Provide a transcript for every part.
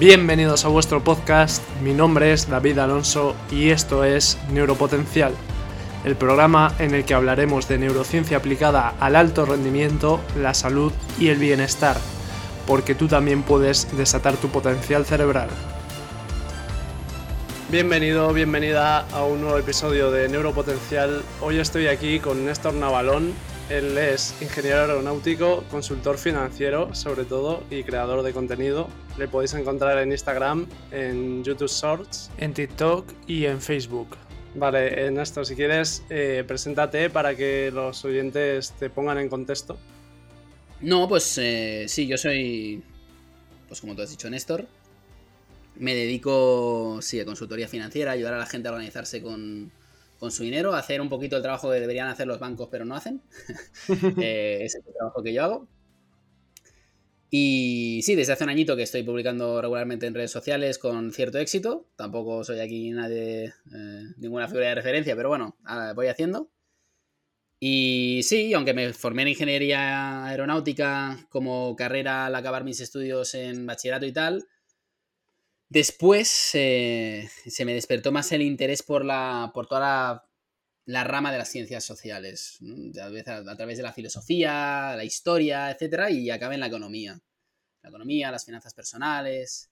Bienvenidos a vuestro podcast, mi nombre es David Alonso y esto es Neuropotencial, el programa en el que hablaremos de neurociencia aplicada al alto rendimiento, la salud y el bienestar, porque tú también puedes desatar tu potencial cerebral. Bienvenido, bienvenida a un nuevo episodio de Neuropotencial. Hoy estoy aquí con Néstor Navalón, él es ingeniero aeronáutico, consultor financiero sobre todo y creador de contenido. Le podéis encontrar en Instagram, en YouTube Shorts, en TikTok y en Facebook. Vale, Néstor, si quieres, eh, preséntate para que los oyentes te pongan en contexto. No, pues eh, sí, yo soy, pues como tú has dicho, Néstor. Me dedico, sí, a consultoría financiera, ayudar a la gente a organizarse con, con su dinero, hacer un poquito el trabajo que deberían hacer los bancos, pero no hacen. eh, ese es el trabajo que yo hago. Y sí, desde hace un añito que estoy publicando regularmente en redes sociales con cierto éxito. Tampoco soy aquí nadie, eh, ninguna figura de referencia, pero bueno, voy haciendo. Y sí, aunque me formé en ingeniería aeronáutica como carrera al acabar mis estudios en bachillerato y tal, Después eh, se me despertó más el interés por, la, por toda la, rama de las ciencias sociales, a, través de la filosofía, la historia, etc. Y acabé en la economía. La economía, las finanzas personales.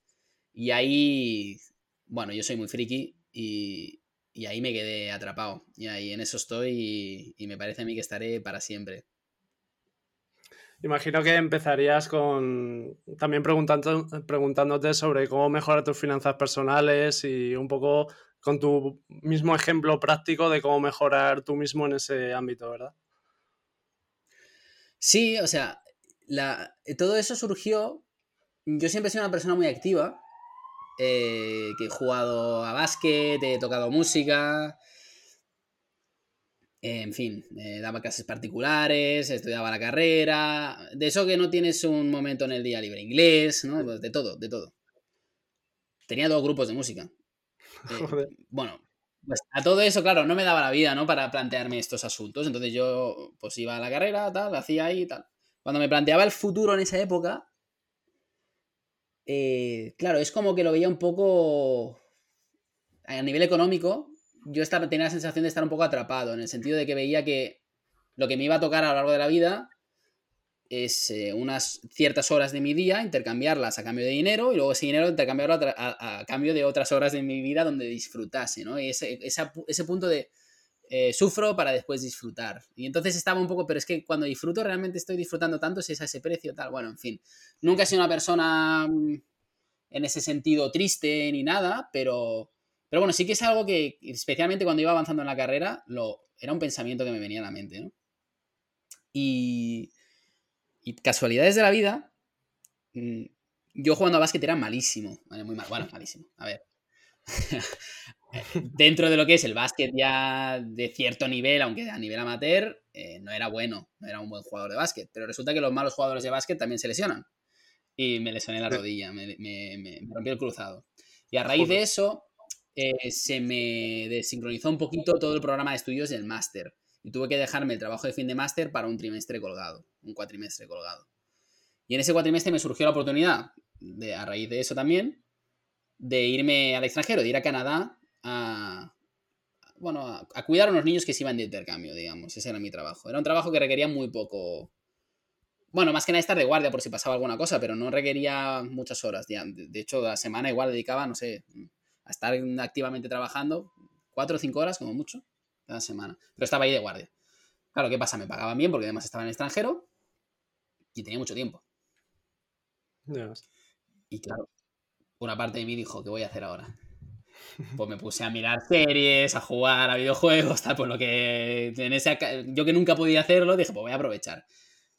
Y ahí, bueno, yo soy muy friki y, ahí me quedé atrapado. Y ahí en eso estoy y me parece a mí que estaré para siempre. Imagino que empezarías con también preguntando, preguntándote sobre cómo mejorar tus finanzas personales y un poco con tu mismo ejemplo práctico de cómo mejorar tú mismo en ese ámbito, ¿verdad? Sí, o sea, todo eso surgió. Yo siempre he sido una persona muy activa, eh, que he jugado a básquet, he tocado música, en fin, eh, daba clases particulares, estudiaba la carrera, de eso que no tienes un momento en el día libre, inglés, ¿no? Pues de todo, de todo. Tenía dos grupos de música. Eh, bueno, pues a todo eso, claro, no me daba la vida, ¿no? Para plantearme estos asuntos. Entonces yo, pues iba a la carrera, tal, hacía ahí, tal. Cuando me planteaba el futuro en esa época, eh, claro, es como que lo veía un poco a nivel económico, yo estaba, tenía la sensación de estar un poco atrapado, en el sentido de que veía que lo que me iba a tocar a lo largo de la vida es eh, unas ciertas horas de mi día, intercambiarlas a cambio de dinero y luego ese dinero intercambiarlo a, cambio de otras horas de mi vida donde disfrutase, ¿no? Y ese, ese punto de eh, sufro para después disfrutar. Y entonces estaba un poco, pero es que cuando disfruto realmente estoy disfrutando tanto si es a ese precio, tal. Bueno, en fin. Nunca he sido una persona mm, en ese sentido triste ni nada, pero pero bueno, sí que es algo que, especialmente cuando iba avanzando en la carrera, lo, era un pensamiento que me venía a la mente, ¿no? Y, y casualidades de la vida, mm, yo jugando a básquet era malísimo, muy mal, bueno, malísimo, a ver. Dentro de lo que es el básquet ya de cierto nivel, aunque a nivel amateur, eh, no era bueno, no era un buen jugador de básquet, pero resulta que los malos jugadores de básquet también se lesionan. Y me lesioné la rodilla, me, me, me rompí el cruzado. Y a raíz de eso, eh, se me desincronizó un poquito todo el programa de estudios del máster. Y tuve que dejarme el trabajo de fin de máster para un trimestre colgado, un cuatrimestre colgado. Y en ese cuatrimestre me surgió la oportunidad, de, a raíz de eso también, de irme al extranjero, de ir a Canadá a, bueno, a, cuidar a unos niños que se iban de intercambio, digamos. Ese era mi trabajo. Era un trabajo que requería muy poco. Bueno, más que nada estar de guardia por si pasaba alguna cosa, pero no requería muchas horas. De hecho, la semana igual dedicaba, no sé, a estar activamente trabajando cuatro o cinco horas como mucho cada semana. Pero estaba ahí de guardia. Claro, ¿qué pasa? Me pagaban bien porque además estaba en el extranjero y tenía mucho tiempo. Y claro, una parte de mí dijo, ¿qué voy a hacer ahora? Pues me puse a mirar series, a jugar a videojuegos, tal, por lo que en ese, yo que nunca podía hacerlo, dije, pues voy a aprovechar.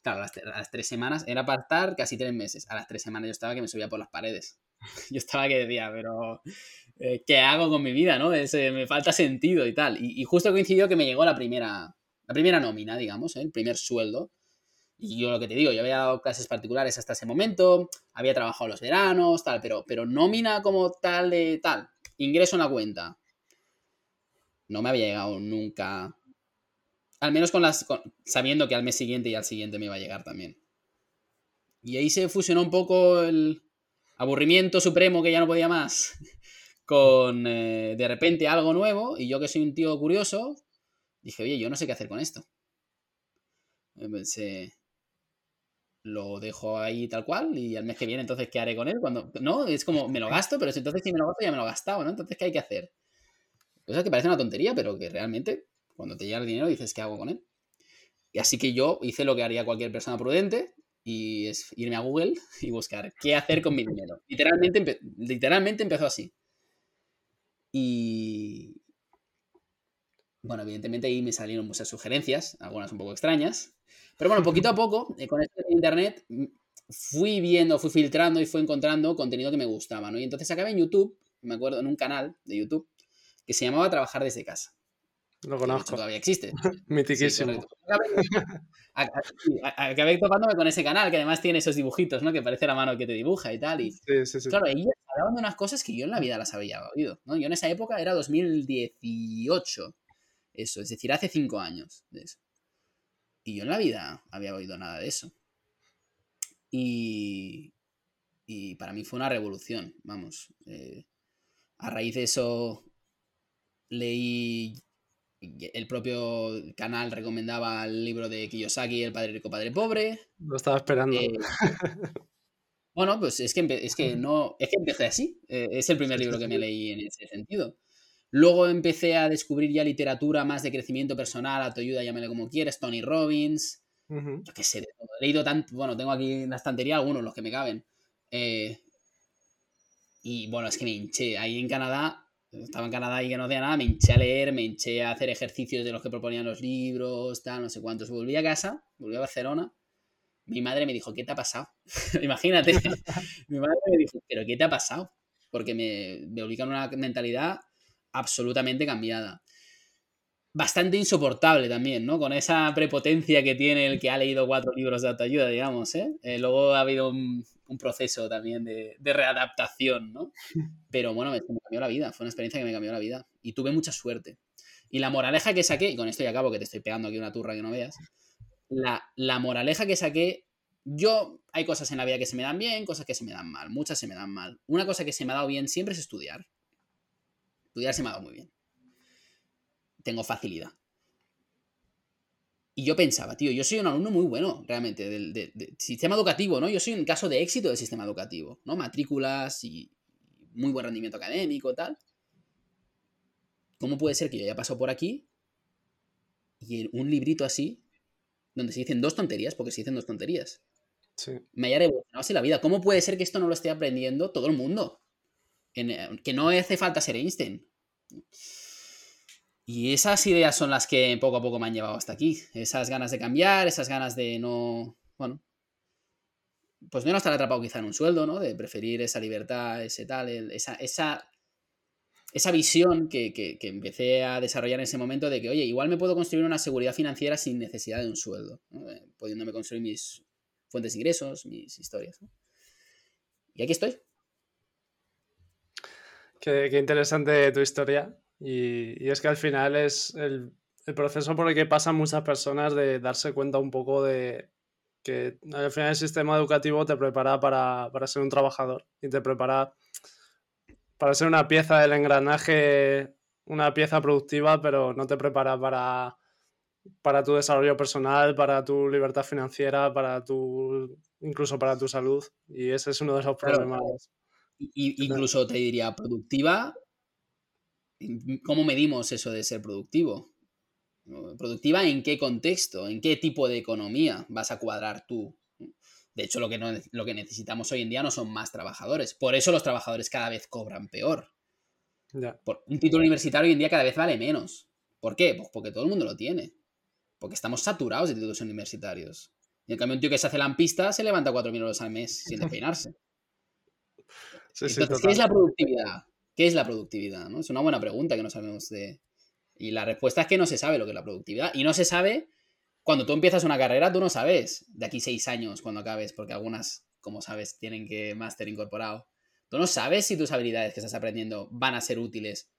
Claro, a las, tres semanas, era para estar casi tres meses. A las tres semanas yo estaba que me subía por las paredes. Yo estaba que decía, pero eh, ¿qué hago con mi vida? ¿no? me falta sentido y tal. Y, justo coincidió que me llegó la primera, la primera nómina, digamos, ¿eh? el primer sueldo. Y yo lo que te digo, yo había dado clases particulares hasta ese momento, había trabajado los veranos, tal, pero, pero nómina como tal de tal, ingreso en la cuenta. No me había llegado nunca. Al menos con las. sabiendo que al mes siguiente y al siguiente me iba a llegar también. Y ahí se fusionó un poco el, aburrimiento supremo que ya no podía más, con eh, de repente algo nuevo, y yo que soy un tío curioso, dije, oye, yo no sé qué hacer con esto. Pensé, lo dejo ahí tal cual y al mes que viene entonces qué haré con él cuando no es como me lo gasto pero entonces si me lo gasto ya me lo he gastado no entonces qué hay que hacer cosa que parece una tontería pero que realmente cuando te llega el dinero dices qué hago con él y así que yo hice lo que haría cualquier persona prudente y es irme a Google y buscar qué hacer con mi dinero literalmente literalmente empezó así y bueno evidentemente ahí me salieron muchas sugerencias algunas un poco extrañas pero bueno, poquito a poco, eh, con esto internet, mm, fui viendo, fui filtrando y fui encontrando contenido que me gustaba, ¿no? Y entonces acabé en YouTube, me acuerdo, en un canal de YouTube que se llamaba Trabajar desde casa. Lo conozco. Todavía existe. Mitiquísimo. acabé, topándome con ese canal que además tiene esos dibujitos, ¿no? Que parece la mano que te dibuja y tal. Y, sí, sí, sí. Claro, ellos hablaban de unas cosas que yo en la vida las había oído, ¿no? Yo en esa época era 2018. Eso, es decir, hace cinco años de eso. Y yo en la vida había oído nada de eso. Y, y para mí fue una revolución, vamos. Eh, a raíz de eso leí, el propio canal recomendaba el libro de Kiyosaki, El Padre Rico, Padre Pobre. Lo estaba esperando. Eh, bueno, pues es que, es que no, es que empecé así. Eh, es el primer libro que me leí en ese sentido. Luego empecé a descubrir ya literatura más de crecimiento personal, autoayuda, llámale como quieras, Tony Robbins, yo qué sé, he leído tanto, bueno, tengo aquí en la estantería algunos, los que me caben. Eh, y bueno, es que me hinché, ahí en Canadá, estaba en Canadá y que no hacía nada, me hinché a leer, me hinché a hacer ejercicios de los que proponían los libros, tal, no sé cuántos. Volví a casa, volví a Barcelona, mi madre me dijo, ¿qué te ha pasado? Imagínate, mi madre me dijo, ¿pero qué te ha pasado? Porque me, me obligan una mentalidad absolutamente cambiada. Bastante insoportable también, ¿no? Con esa prepotencia que tiene el que ha leído cuatro libros de autoayuda, digamos, ¿eh? eh luego ha habido un, proceso también de, readaptación, ¿no? Pero bueno, me, cambió la vida, fue una experiencia que me cambió la vida y tuve mucha suerte. Y la moraleja que saqué, y con esto ya acabo que te estoy pegando aquí una turra que no veas, la, la moraleja que saqué yo hay cosas en la vida que se me dan bien, cosas que se me dan mal, muchas se me dan mal. Una cosa que se me ha dado bien siempre es estudiar. Estudiar se me ha dado muy bien. Tengo facilidad. Y yo pensaba, tío, yo soy un alumno muy bueno, realmente, del, sistema educativo, ¿no? Yo soy un caso de éxito del sistema educativo, ¿no? Matrículas y muy buen rendimiento académico, tal. ¿Cómo puede ser que yo haya pasado por aquí y en un librito así, donde se dicen dos tonterías, porque se dicen dos tonterías, sí. me haya revolucionado así la vida? ¿Cómo puede ser que esto no lo esté aprendiendo todo el mundo? Que no hace falta ser Einstein. Y esas ideas son las que poco a poco me han llevado hasta aquí. Esas ganas de cambiar, esas ganas de no. Bueno. Pues no estar atrapado quizá en un sueldo, ¿no? De preferir esa libertad, ese tal, esa, esa, esa visión que, que, empecé a desarrollar en ese momento de que, oye, igual me puedo construir una seguridad financiera sin necesidad de un sueldo, eh, pudiéndome construir mis fuentes de ingresos, mis historias. Y aquí estoy. Qué, interesante tu historia. Y, es que al final es el, proceso por el que pasan muchas personas de darse cuenta un poco de que al final el sistema educativo te prepara para, ser un trabajador y te prepara para ser una pieza del engranaje, una pieza productiva, pero no te prepara para, para tu desarrollo personal, para tu libertad financiera, para tu incluso para tu salud. Y ese es uno de los problemas. Y, incluso te diría, productiva, ¿cómo medimos eso de ser productivo? ¿Productiva en qué contexto? ¿En qué tipo de economía vas a cuadrar tú? De hecho, lo que, lo que necesitamos hoy en día no son más trabajadores. Por eso los trabajadores cada vez cobran peor. Por, un título universitario hoy en día cada vez vale menos. ¿Por qué? Pues porque todo el mundo lo tiene. Porque estamos saturados de títulos universitarios. Y en cambio, un tío que se hace lampista se levanta 4.000 euros al mes sin despeinarse. Entonces, ¿qué es la productividad? ¿Qué es la productividad? ¿no? Es una buena pregunta que no sabemos de... Y la respuesta es que no se sabe lo que es la productividad. Y no se sabe, cuando tú empiezas una carrera, tú no sabes de aquí seis años cuando acabes, porque algunas, como sabes, tienen que máster incorporado. Tú no sabes si tus habilidades que estás aprendiendo van a ser útiles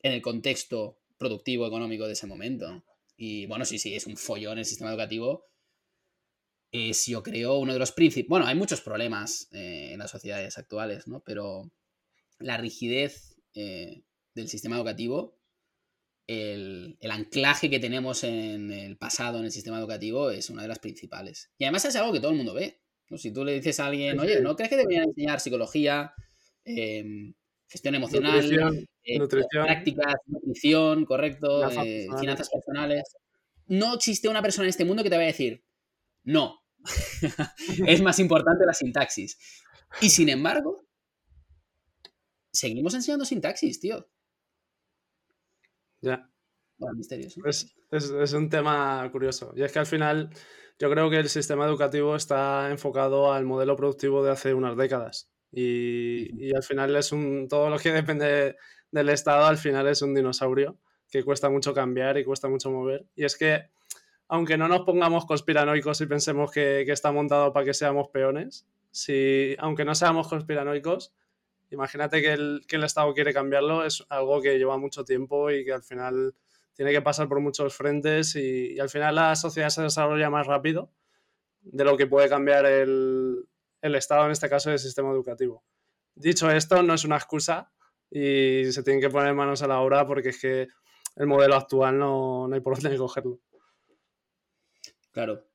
en el contexto productivo, económico de ese momento. Y bueno, sí, sí, es un follón el sistema educativo es, yo creo, uno de los principios. Bueno, hay muchos problemas eh, en las sociedades actuales, ¿no? Pero la rigidez eh, del sistema educativo, el, anclaje que tenemos en el pasado en el sistema educativo es una de las principales. Y además es algo que todo el mundo ve. Si tú le dices a alguien, oye, ¿no crees que deberían enseñar psicología, em, gestión emocional, eh, prácticas, nutrición, correcto, eh, finanzas personales? No existe una persona en este mundo que te vaya a decir, no, es más importante la sintaxis. Y sin embargo, seguimos enseñando sintaxis, tío. Ya. Es, un tema curioso. Y es que al final yo creo que el sistema educativo está enfocado al modelo productivo de hace unas décadas. Y, al final es un. Todo lo que depende del Estado al final es un dinosaurio que cuesta mucho cambiar y cuesta mucho mover. Y es que, aunque no nos pongamos conspiranoicos y pensemos que, que está montado para que seamos peones, si, aunque no seamos conspiranoicos, Imagínate que el, que el Estado quiere cambiarlo, es algo que lleva mucho tiempo y que al final tiene que pasar por muchos frentes y, al final la sociedad se desarrolla más rápido de lo que puede cambiar el, el Estado, en este caso el sistema educativo. Dicho esto, no es una excusa y se tienen que poner manos a la obra porque es que el modelo actual no, no hay por dónde cogerlo. Claro,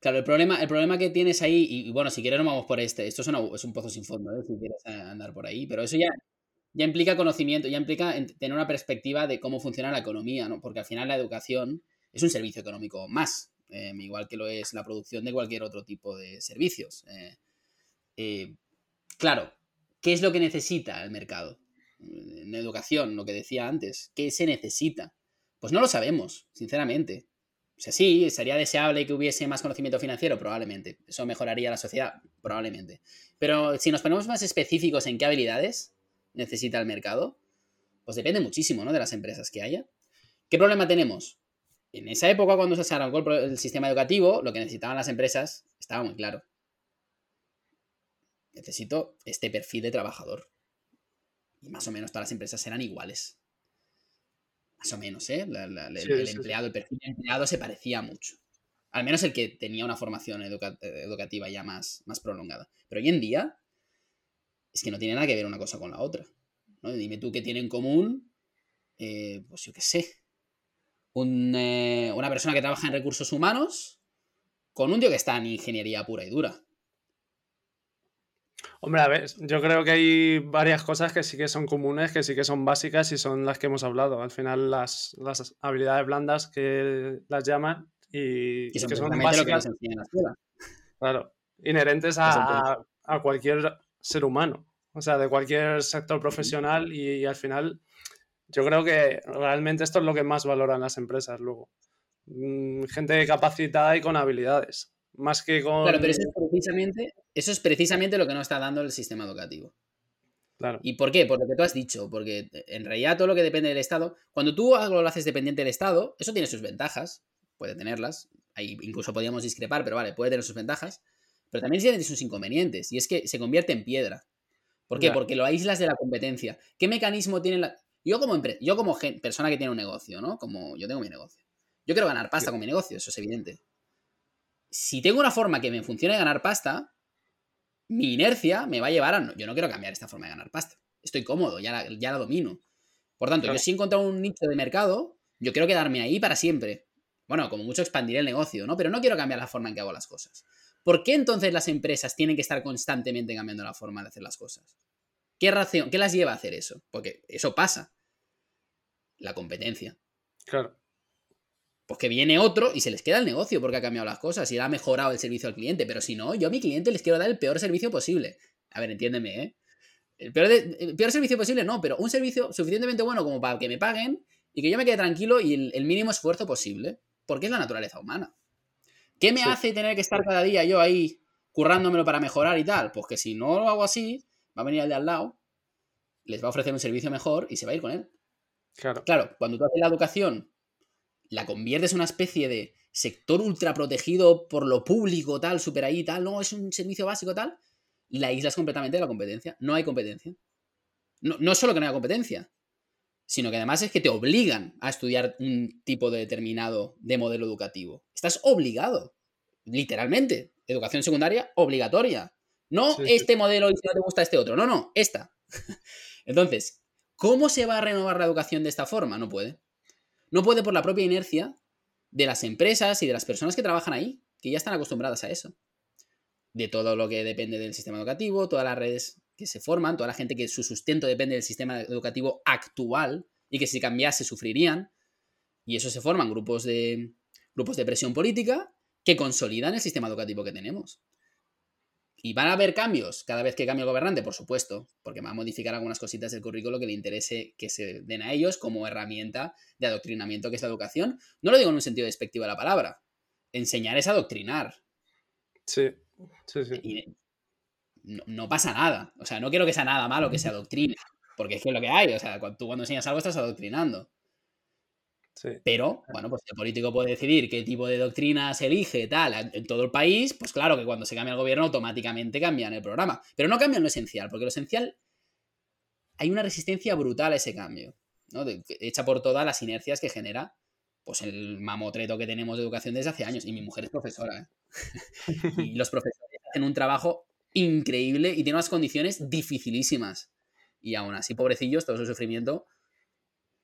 Claro, el problema, el problema que tienes ahí, y, bueno, si quieres no vamos por este, esto es, es un pozo sin fondo, ¿eh? si quieres andar por ahí, pero eso ya, ya implica conocimiento, ya implica tener una perspectiva de cómo funciona la economía, ¿no? Porque al final la educación es un servicio económico más, eh, igual que lo es la producción de cualquier otro tipo de servicios. Eh, claro, ¿qué es lo que necesita el mercado? En educación, lo que decía antes, ¿qué se necesita? Pues no lo sabemos, sinceramente. O sea, sí, sería deseable que hubiese más conocimiento financiero, probablemente. Eso mejoraría la sociedad, probablemente. Pero si nos ponemos más específicos en qué habilidades necesita el mercado, pues depende muchísimo, ¿no? De las empresas que haya. ¿Qué problema tenemos? En esa época, cuando se arrancó el sistema educativo, lo que necesitaban las empresas estaba muy claro. Necesito este perfil de trabajador. Y más o menos todas las empresas eran iguales. Más o menos, ¿eh? el, empleado, el perfil de empleado se parecía mucho. Al menos el que tenía una formación educativa ya más, más prolongada. Pero hoy en día es que no tiene nada que ver una cosa con la otra. Dime tú qué tiene en común, eh, pues yo qué sé, eh, una persona que trabaja en recursos humanos con un tío que está en ingeniería pura y dura. Hombre, a ver, yo creo que hay varias cosas que sí que son comunes, que sí que son básicas y son las que hemos hablado. Al final, las, habilidades blandas que las llaman y, que son básicas. en la escuela. Claro, inherentes a, cualquier ser humano, o sea, de cualquier sector profesional y, al final yo creo que realmente esto es lo que más valoran las empresas luego. Mm, gente capacitada y con habilidades. Más que con. Claro, pero eso es precisamente, eso es precisamente lo que no está dando el sistema educativo. Claro. ¿Y por qué? Por lo que tú has dicho, porque en realidad todo lo que depende del Estado, cuando tú algo lo haces dependiente del Estado, eso tiene sus ventajas, puede tenerlas, ahí incluso podríamos discrepar, pero vale, puede tener sus ventajas, pero también tiene sus inconvenientes, y es que se convierte en piedra. ¿Por qué? Porque lo aíslas de la competencia. ¿Qué mecanismo tiene la... Yo como, yo como persona que tiene un negocio, ¿no? Como yo tengo mi negocio. Yo quiero ganar pasta con mi negocio, eso es evidente si tengo una forma que me funcione ganar pasta, mi inercia me va a llevar a... yo no quiero cambiar esta forma de ganar pasta. Estoy cómodo, ya la, ya la domino. Por tanto, yo si he encontrado un nicho de mercado, yo quiero quedarme ahí para siempre. Bueno, como mucho expandir el negocio, ¿no? Pero no quiero cambiar la forma en que hago las cosas. ¿Por qué entonces las empresas tienen que estar constantemente cambiando la forma de hacer las cosas? ¿Qué razón, qué las lleva a hacer eso? Porque eso pasa. La competencia. Claro. Pues que viene otro y se les queda el negocio porque ha cambiado las cosas y ha mejorado el servicio al cliente. Pero si no, yo a mi cliente les quiero dar el peor servicio posible. A ver, entiéndeme, ¿eh? El peor, servicio posible no, pero un servicio suficientemente bueno como para que me paguen y que yo me quede tranquilo y el, mínimo esfuerzo posible. Porque es la naturaleza humana. ¿Qué me hace tener que estar cada día yo ahí currándomelo para mejorar y tal? Pues que si no lo hago así, va a venir el de al lado, les va a ofrecer un servicio mejor y se va a ir con él. Claro. Claro, cuando tú haces la educación la conviertes en una especie de sector ultra protegido por lo público, tal, super ahí, tal, no, es un servicio básico, tal, la aíslas completamente de la competencia. No hay competencia. No, no solo que no haya competencia, sino que además es que te obligan a estudiar un tipo de determinado de modelo educativo. Estás obligado, literalmente. Educación secundaria obligatoria. No este modelo y si no te gusta este otro. No, no, esta. Entonces, ¿cómo se va a renovar la educación de esta forma? No puede. No puede por la propia inercia de las empresas y de las personas que trabajan ahí, que ya están acostumbradas a eso. De todo lo que depende del sistema educativo, todas las redes que se forman, toda la gente que su sustento depende del sistema educativo actual y que si cambiase sufrirían. Y eso se forman grupos de, grupos de presión política que consolidan el sistema educativo que tenemos. Y van a haber cambios cada vez que cambie el gobernante, por supuesto, porque va a modificar algunas cositas del currículo que le interese que se den a ellos como herramienta de adoctrinamiento que es la educación. No lo digo en un sentido despectivo de la palabra. Enseñar es adoctrinar. Sí, sí, sí. no, pasa nada. O sea, no quiero que sea nada malo que se adoctrine, porque es que es lo que hay. O sea, cuando, tú cuando enseñas algo estás adoctrinando. Pero, bueno, pues el político puede decidir qué tipo de doctrinas elige, tal, en todo el país, pues claro que cuando se cambia el gobierno automáticamente cambian el programa. Pero no cambian lo esencial, porque lo esencial hay una resistencia brutal a ese cambio, ¿no? hecha por todas las inercias que genera pues el mamotreto que tenemos de educación desde hace años. Y mi mujer es profesora, ¿eh? y los profesores hacen un trabajo increíble y tienen unas condiciones dificilísimas. Y aún así, pobrecillos, todo su sufrimiento.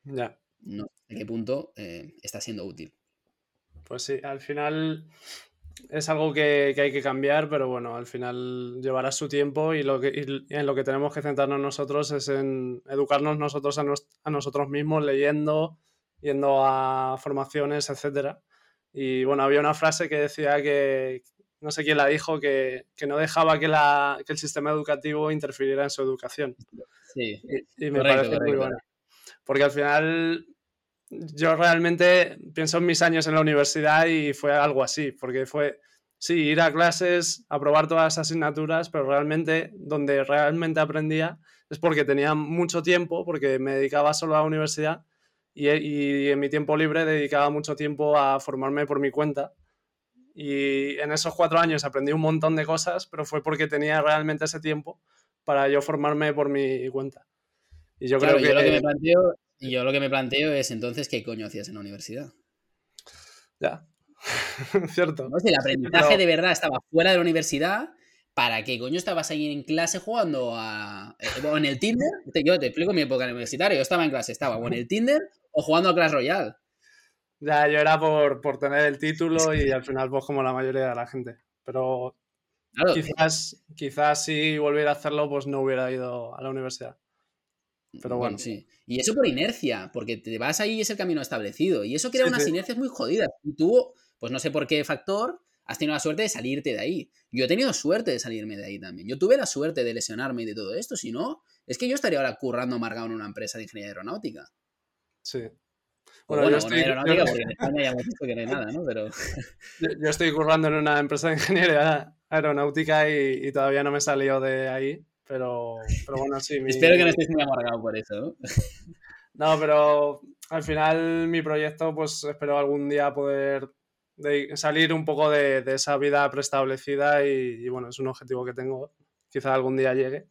Ya no sé qué punto eh, está siendo útil. Pues sí, al final es algo que, hay que cambiar, pero bueno, al final llevará su tiempo y, lo que, en lo que tenemos que centrarnos nosotros es en educarnos nosotros a, nosotros mismos, leyendo, yendo a formaciones, etc. Y bueno, había una frase que decía que, no sé quién la dijo, que, no dejaba que, la, el sistema educativo interfiriera en su educación. Sí, y, me parece muy buena. Porque al final yo realmente pienso en mis años en la universidad y fue algo así, porque fue, sí, ir a clases, aprobar todas las asignaturas, pero realmente donde realmente aprendía es porque tenía mucho tiempo, porque me dedicaba solo a la universidad y, y en mi tiempo libre dedicaba mucho tiempo a formarme por mi cuenta. Y en esos cuatro años aprendí un montón de cosas, pero fue porque tenía realmente ese tiempo para yo formarme por mi cuenta. Y yo creo que... lo que me planteo, y yo lo que me planteo es entonces, ¿qué coño hacías en la universidad? Ya, cierto. Si el aprendizaje de verdad estaba fuera de la universidad, ¿para qué coño estabas ahí en clase jugando a... Eh, o en el Tinder? Yo te explico mi época universitaria, yo estaba en clase, estaba o en el Tinder o jugando a Clash Royale. Ya, yo era por, tener el título y al final pues como la mayoría de la gente. Pero quizás, quizás si volviera a hacerlo pues no hubiera ido a la universidad. Pero bueno. sí. Y eso por inercia, porque te vas ahí y es el camino establecido. Y eso crea unas inercias muy jodidas. Y tú, pues no sé por qué factor, has tenido la suerte de salirte de ahí. Yo he tenido suerte de salirme de ahí también. Yo tuve la suerte de lesionarme y de todo esto. Si no, es que yo estaría ahora currando amargado en una empresa de ingeniería aeronáutica. Sí. Bueno, yo estoy, aeronáutica, porque en España ya hemos visto que no hay nada, ¿no? Pero... Yo, estoy currando en una empresa de ingeniería aeronáutica y, y todavía no me he salido de ahí. Pero, pero bueno, sí. Espero que no estés muy amargado por eso, ¿no? no, pero al final mi proyecto, pues espero algún día poder salir un poco de, esa vida preestablecida y, bueno, es un objetivo que tengo. Quizá algún día llegue.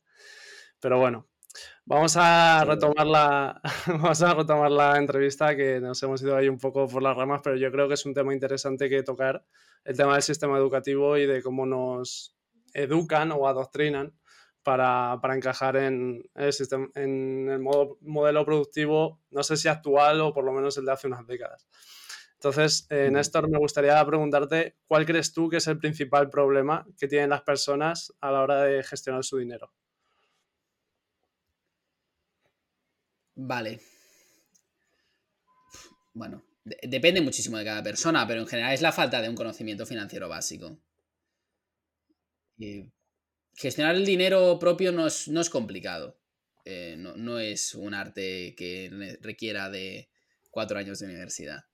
Pero bueno, vamos a retomar la, vamos a retomar la entrevista que nos hemos ido ahí un poco por las ramas, pero yo creo que es un tema interesante que tocar, el tema del sistema educativo y de cómo nos educan o adoctrinan para, encajar en el, sistema, en el modo, modelo productivo, no sé si actual o por lo menos el de hace unas décadas. Entonces, eh, Néstor, me gustaría preguntarte, ¿cuál crees tú que es el principal problema que tienen las personas a la hora de gestionar su dinero? Vale. Bueno, depende muchísimo de cada persona, pero en general es la falta de un conocimiento financiero básico. Y gestionar el dinero propio no es, no es complicado. Eh, no, es un arte que requiera de cuatro años de universidad.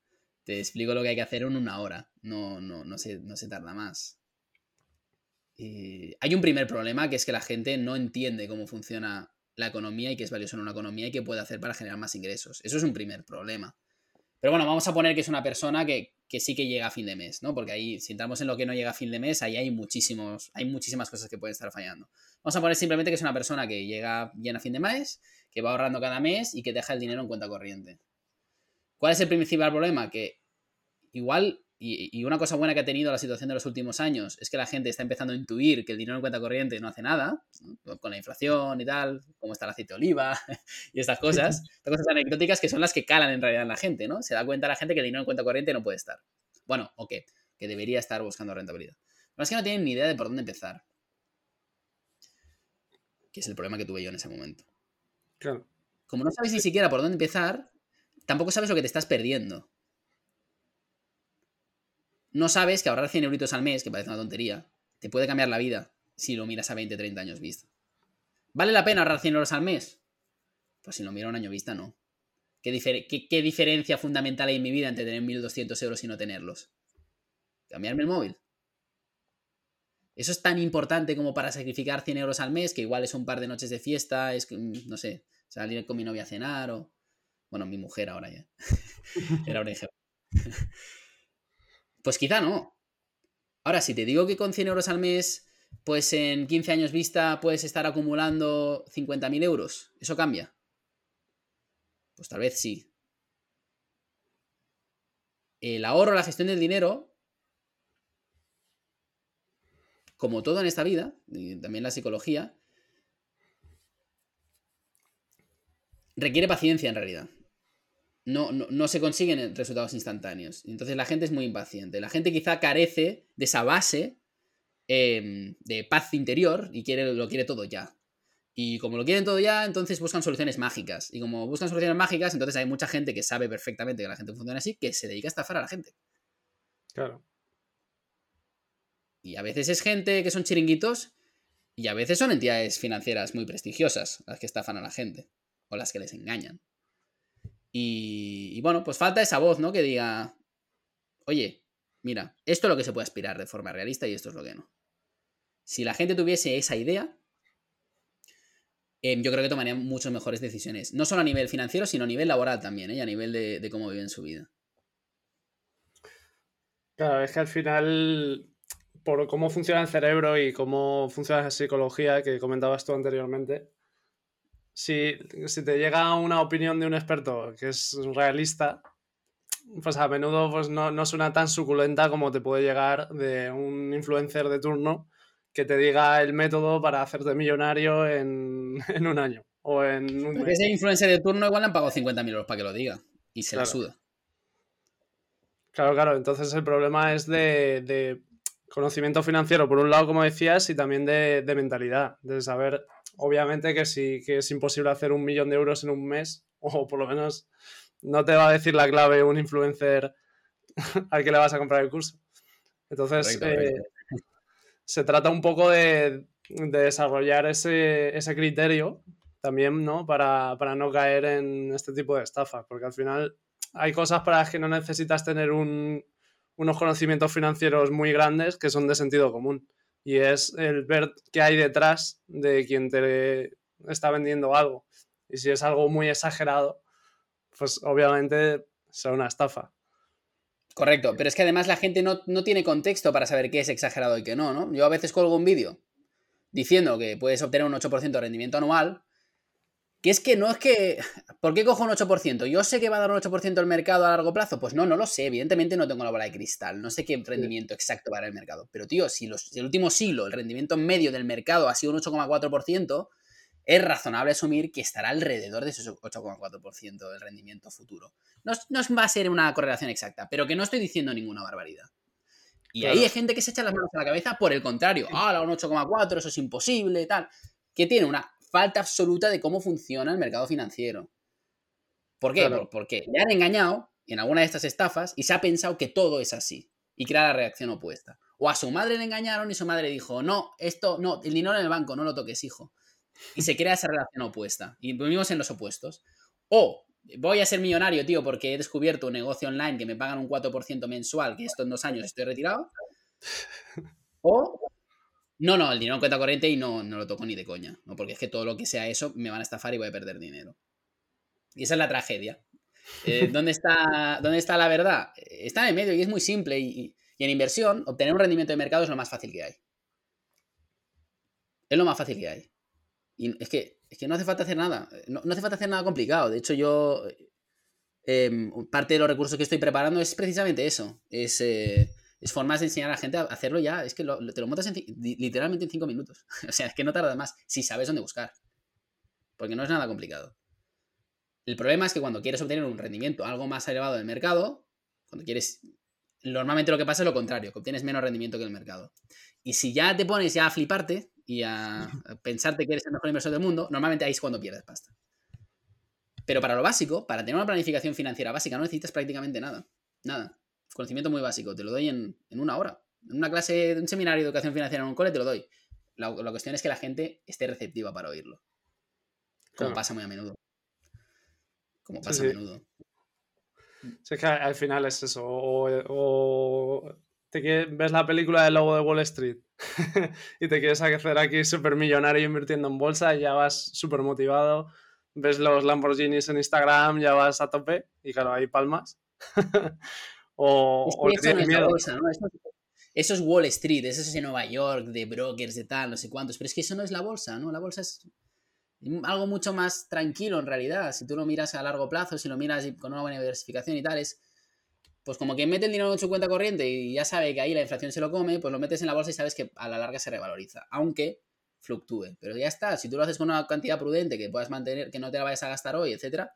Te explico lo que hay que hacer en una hora. No, no, no, se, no se tarda más. hay un primer problema que es que la gente no entiende cómo funciona la economía y qué es valioso en una economía y qué puede hacer para generar más ingresos. Eso es un primer problema. Pero bueno, vamos a poner que es una persona que, sí que llega a fin de mes, ¿no? Porque ahí, si entramos en lo que no llega a fin de mes, ahí hay muchísimos, hay muchísimas cosas que pueden estar fallando. Vamos a poner simplemente que es una persona que llega bien a fin de mes, que va ahorrando cada mes y que deja el dinero en cuenta corriente. ¿Cuál es el principal problema? Que igual y, una cosa buena que ha tenido la situación de los últimos años es que la gente está empezando a intuir que el dinero en cuenta corriente no hace nada, con la inflación y tal, como está el aceite de oliva y estas cosas, estas cosas anecdóticas que son las que calan en realidad en la gente, ¿no? Se da cuenta la gente que el dinero en cuenta corriente no puede estar. Bueno, o que, que debería estar buscando rentabilidad. Pero es que no tienen ni idea de por dónde empezar. Que es el problema que tuve yo en ese momento. Claro. Como no sabes ni siquiera por dónde empezar, tampoco sabes lo que te estás perdiendo no sabes que ahorrar 100 euritos al mes, que parece una tontería, te puede cambiar la vida si lo miras a 20, 30 años vista. ¿Vale la pena ahorrar 100 euros al mes? Pues si lo miro a un año vista, no. ¿Qué, diferencia fundamental hay en mi vida entre tener 1.200 euros y no tenerlos? ¿Cambiarme el móvil? Eso es tan importante como para sacrificar 100 euros al mes, que igual es un par de noches de fiesta, es, mm, no sé, salir con mi novia a cenar o... Bueno, mi mujer ahora ya. Era un ejemplo. Pues quizá no. Ahora, si te digo que con 100 euros al mes, pues en 15 años vista puedes estar acumulando 50.000 euros, ¿eso cambia? Pues tal vez sí. El ahorro, la gestión del dinero, como todo en esta vida, y también la psicología, requiere paciencia en realidad no, no, se consiguen resultados instantáneos. Entonces la gente es muy impaciente. La gente quizá carece de esa base em, de paz interior y quiere, lo quiere todo ya. Y como lo quieren todo ya, entonces buscan soluciones mágicas. Y como buscan soluciones mágicas, entonces hay mucha gente que sabe perfectamente que la gente funciona así, que se dedica a estafar a la gente. Claro. Y a veces es gente que son chiringuitos y a veces son entidades financieras muy prestigiosas las que estafan a la gente o las que les engañan. Y, bueno, pues falta esa voz, ¿no? Que diga, oye, mira, esto es lo que se puede aspirar de forma realista y esto es lo que no. Si la gente tuviese esa idea, em, yo creo que tomarían muchas mejores decisiones. No solo a nivel financiero, sino a nivel laboral también, ¿eh? Y a nivel de, de cómo viven su vida. Claro, es que al final, por cómo funciona el cerebro y cómo funciona la psicología que comentabas tú anteriormente, si, te llega una opinión de un experto que es realista, pues a menudo pues no, suena tan suculenta como te puede llegar de un influencer de turno que te diga el método para hacerte millonario en, un año o en un Porque ese influencer de turno igual le han pagado 50.000 euros para que lo diga y se la suda. Claro, claro. Entonces el problema es de, conocimiento financiero, por un lado, como decías, y también de, de mentalidad, de saber obviamente que sí que es imposible hacer un millón de euros en un mes, o por lo menos no te va a decir la clave un influencer al que le vas a comprar el curso. Entonces, eh, se trata un poco de, desarrollar ese, criterio también, ¿no? Para, no caer en este tipo de estafas, porque al final hay cosas para las que no necesitas tener unos conocimientos financieros muy grandes que son de sentido común y es el ver qué hay detrás de quien te está vendiendo algo. Y si es algo muy exagerado, pues obviamente será una estafa. Correcto, pero es que además la gente no, no, tiene contexto para saber qué es exagerado y qué no, ¿no? Yo a veces colgo un vídeo diciendo que puedes obtener un 8% de rendimiento anual que es que no es que. ¿Por qué cojo un 8%? ¿Yo sé que va a dar un 8% el mercado a largo plazo? Pues no, no lo sé. Evidentemente no tengo la bola de cristal. No sé qué rendimiento exacto va a dar el mercado. Pero, tío, si, los, el último siglo el rendimiento medio del mercado ha sido un 8,4%, es razonable asumir que estará alrededor de ese 8,4% del rendimiento futuro. No, no, va a ser una correlación exacta, pero que no estoy diciendo ninguna barbaridad. Y ahí hay gente que se echa las manos a la cabeza por el contrario. Ah, un 8,4, eso es imposible, tal. Que tiene una falta absoluta de cómo funciona el mercado financiero. ¿Por qué? Porque le han engañado en alguna de estas estafas y se ha pensado que todo es así y crea la reacción opuesta. O a su madre le engañaron y su madre dijo, no, esto, no, el dinero en el banco, no lo toques, hijo. Y se crea esa relación opuesta. Y vivimos en los opuestos. O voy a ser millonario, tío, porque he descubierto un negocio online que me pagan un 4% mensual, que esto en dos años estoy retirado. O no, no, el dinero en cuenta corriente y no, no lo toco ni de coña, ¿no? porque es que todo lo que sea eso me van a estafar y voy a perder dinero. Y esa es la tragedia. Eh, ¿dónde, está, ¿Dónde está la verdad? Está en el medio y es muy simple. Y, en inversión, obtener un rendimiento de mercado es lo más fácil que hay. Es lo más fácil que hay. Y es que, es que no hace falta hacer nada. No, no hace falta hacer nada complicado. De hecho, yo em, parte de los recursos que estoy preparando es precisamente eso. Es, eh, es formas de enseñar a la gente a hacerlo ya. Es que te lo montas literalmente en cinco minutos. o sea, es que no tarda más si sabes dónde buscar. Porque no es nada complicado. El problema es que cuando quieres obtener un rendimiento algo más elevado del mercado, cuando quieres... Normalmente lo que pasa es lo contrario, que obtienes menos rendimiento que el mercado. Y si ya te pones ya a fliparte y a, pensarte que eres el mejor inversor del mundo, normalmente ahí es cuando pierdes pasta. Pero para lo básico, para tener una planificación financiera básica, no necesitas prácticamente nada. Nada. Conocimiento muy básico. Te lo doy en, una hora. En una clase, un seminario de educación financiera en un cole, te lo doy. La, cuestión es que la gente esté receptiva para oírlo. Como pasa muy a menudo como pasa a menudo. es que al final es eso. O, te ves la película del lobo de Wall Street y te quieres hacer aquí súper millonario invirtiendo en bolsa y ya vas súper motivado. Ves los Lamborghinis en Instagram, ya vas a tope y claro, hay palmas. o, eso, no bolsa, ¿no? eso, es Wall Street, eso es en Nueva York, de brokers, de tal, no sé cuántos. Pero es que eso no es la bolsa, ¿no? La bolsa es algo mucho más tranquilo en realidad. Si tú lo miras a largo plazo, si lo miras con una buena diversificación y tal, es pues como quien mete el dinero en su cuenta corriente y ya sabe que ahí la inflación se lo come, pues lo metes en la bolsa y sabes que a la larga se revaloriza, aunque fluctúe. Pero ya está, si tú lo haces con una cantidad prudente que puedas mantener, que no te la vayas a gastar hoy, etcétera,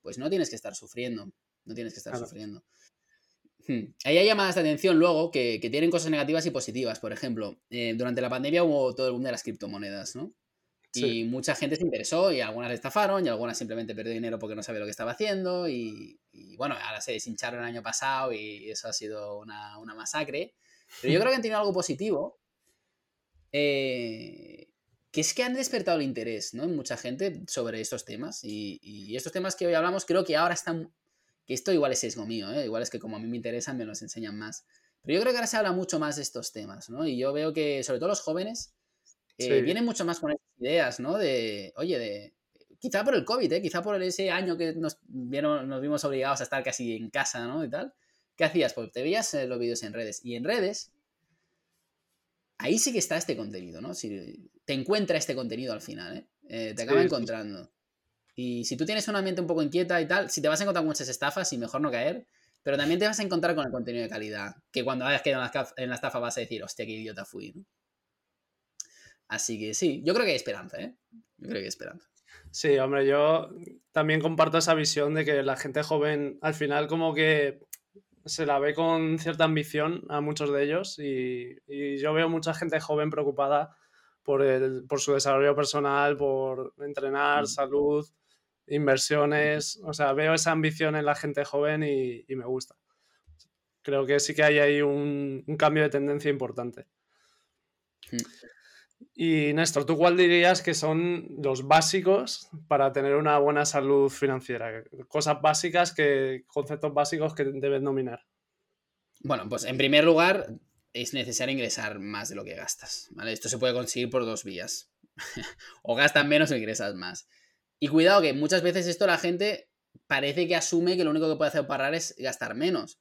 pues no tienes que estar sufriendo. No tienes que estar sufriendo. Hmm. Ahí hay llamadas de atención luego que, tienen cosas negativas y positivas. Por ejemplo, eh, durante la pandemia hubo todo el boom de las criptomonedas, ¿no? Y mucha gente se interesó y algunas le estafaron y algunas simplemente perdió dinero porque no sabía lo que estaba haciendo y, bueno, ahora se deshincharon el año pasado y eso ha sido una, masacre. Pero yo creo que han tenido algo positivo, eh, que es que han despertado el interés ¿no? en mucha gente sobre estos temas y, estos temas que hoy hablamos creo que ahora están, que esto igual es sesgo mío, ¿eh? igual es que como a mí me interesan me los enseñan más. Pero yo creo que ahora se habla mucho más de estos temas, ¿no? Y yo veo que sobre todo los jóvenes eh, vienen mucho más con esas ideas, ¿no? De, oye, de, quizá por el COVID, ¿eh? quizá por ese año que nos, vieron, nos vimos obligados a estar casi en casa, ¿no? Y tal. ¿Qué hacías? Pues te veías eh, los vídeos en redes. Y en redes, ahí sí que está este contenido, ¿no? Si te encuentra este contenido al final, ¿eh? eh te acaba encontrando. Y si tú tienes una mente un poco inquieta y tal, si te vas a encontrar muchas estafas y mejor no caer, pero también te vas a encontrar con el contenido de calidad, que cuando hayas quedado en la estafa vas a decir, hostia, qué idiota fui, ¿no? Así que sí, yo creo que hay esperanza, ¿eh? Yo creo que hay esperanza. Sí, hombre, yo también comparto esa visión de que la gente joven al final como que se la ve con cierta ambición a muchos de ellos y, yo veo mucha gente joven preocupada por, el, por su desarrollo personal, por entrenar, mm. salud, inversiones, o sea, veo esa ambición en la gente joven y, me gusta. Creo que sí que hay ahí un, un cambio de tendencia importante. Mm. Y Néstor, ¿tú cuál dirías que son los básicos para tener una buena salud financiera? Cosas básicas, que, conceptos básicos que debes dominar. Bueno, pues en primer lugar es necesario ingresar más de lo que gastas. ¿vale? Esto se puede conseguir por dos vías. o gastas menos o ingresas más. Y cuidado que muchas veces esto la gente parece que asume que lo único que puede hacer para es gastar menos.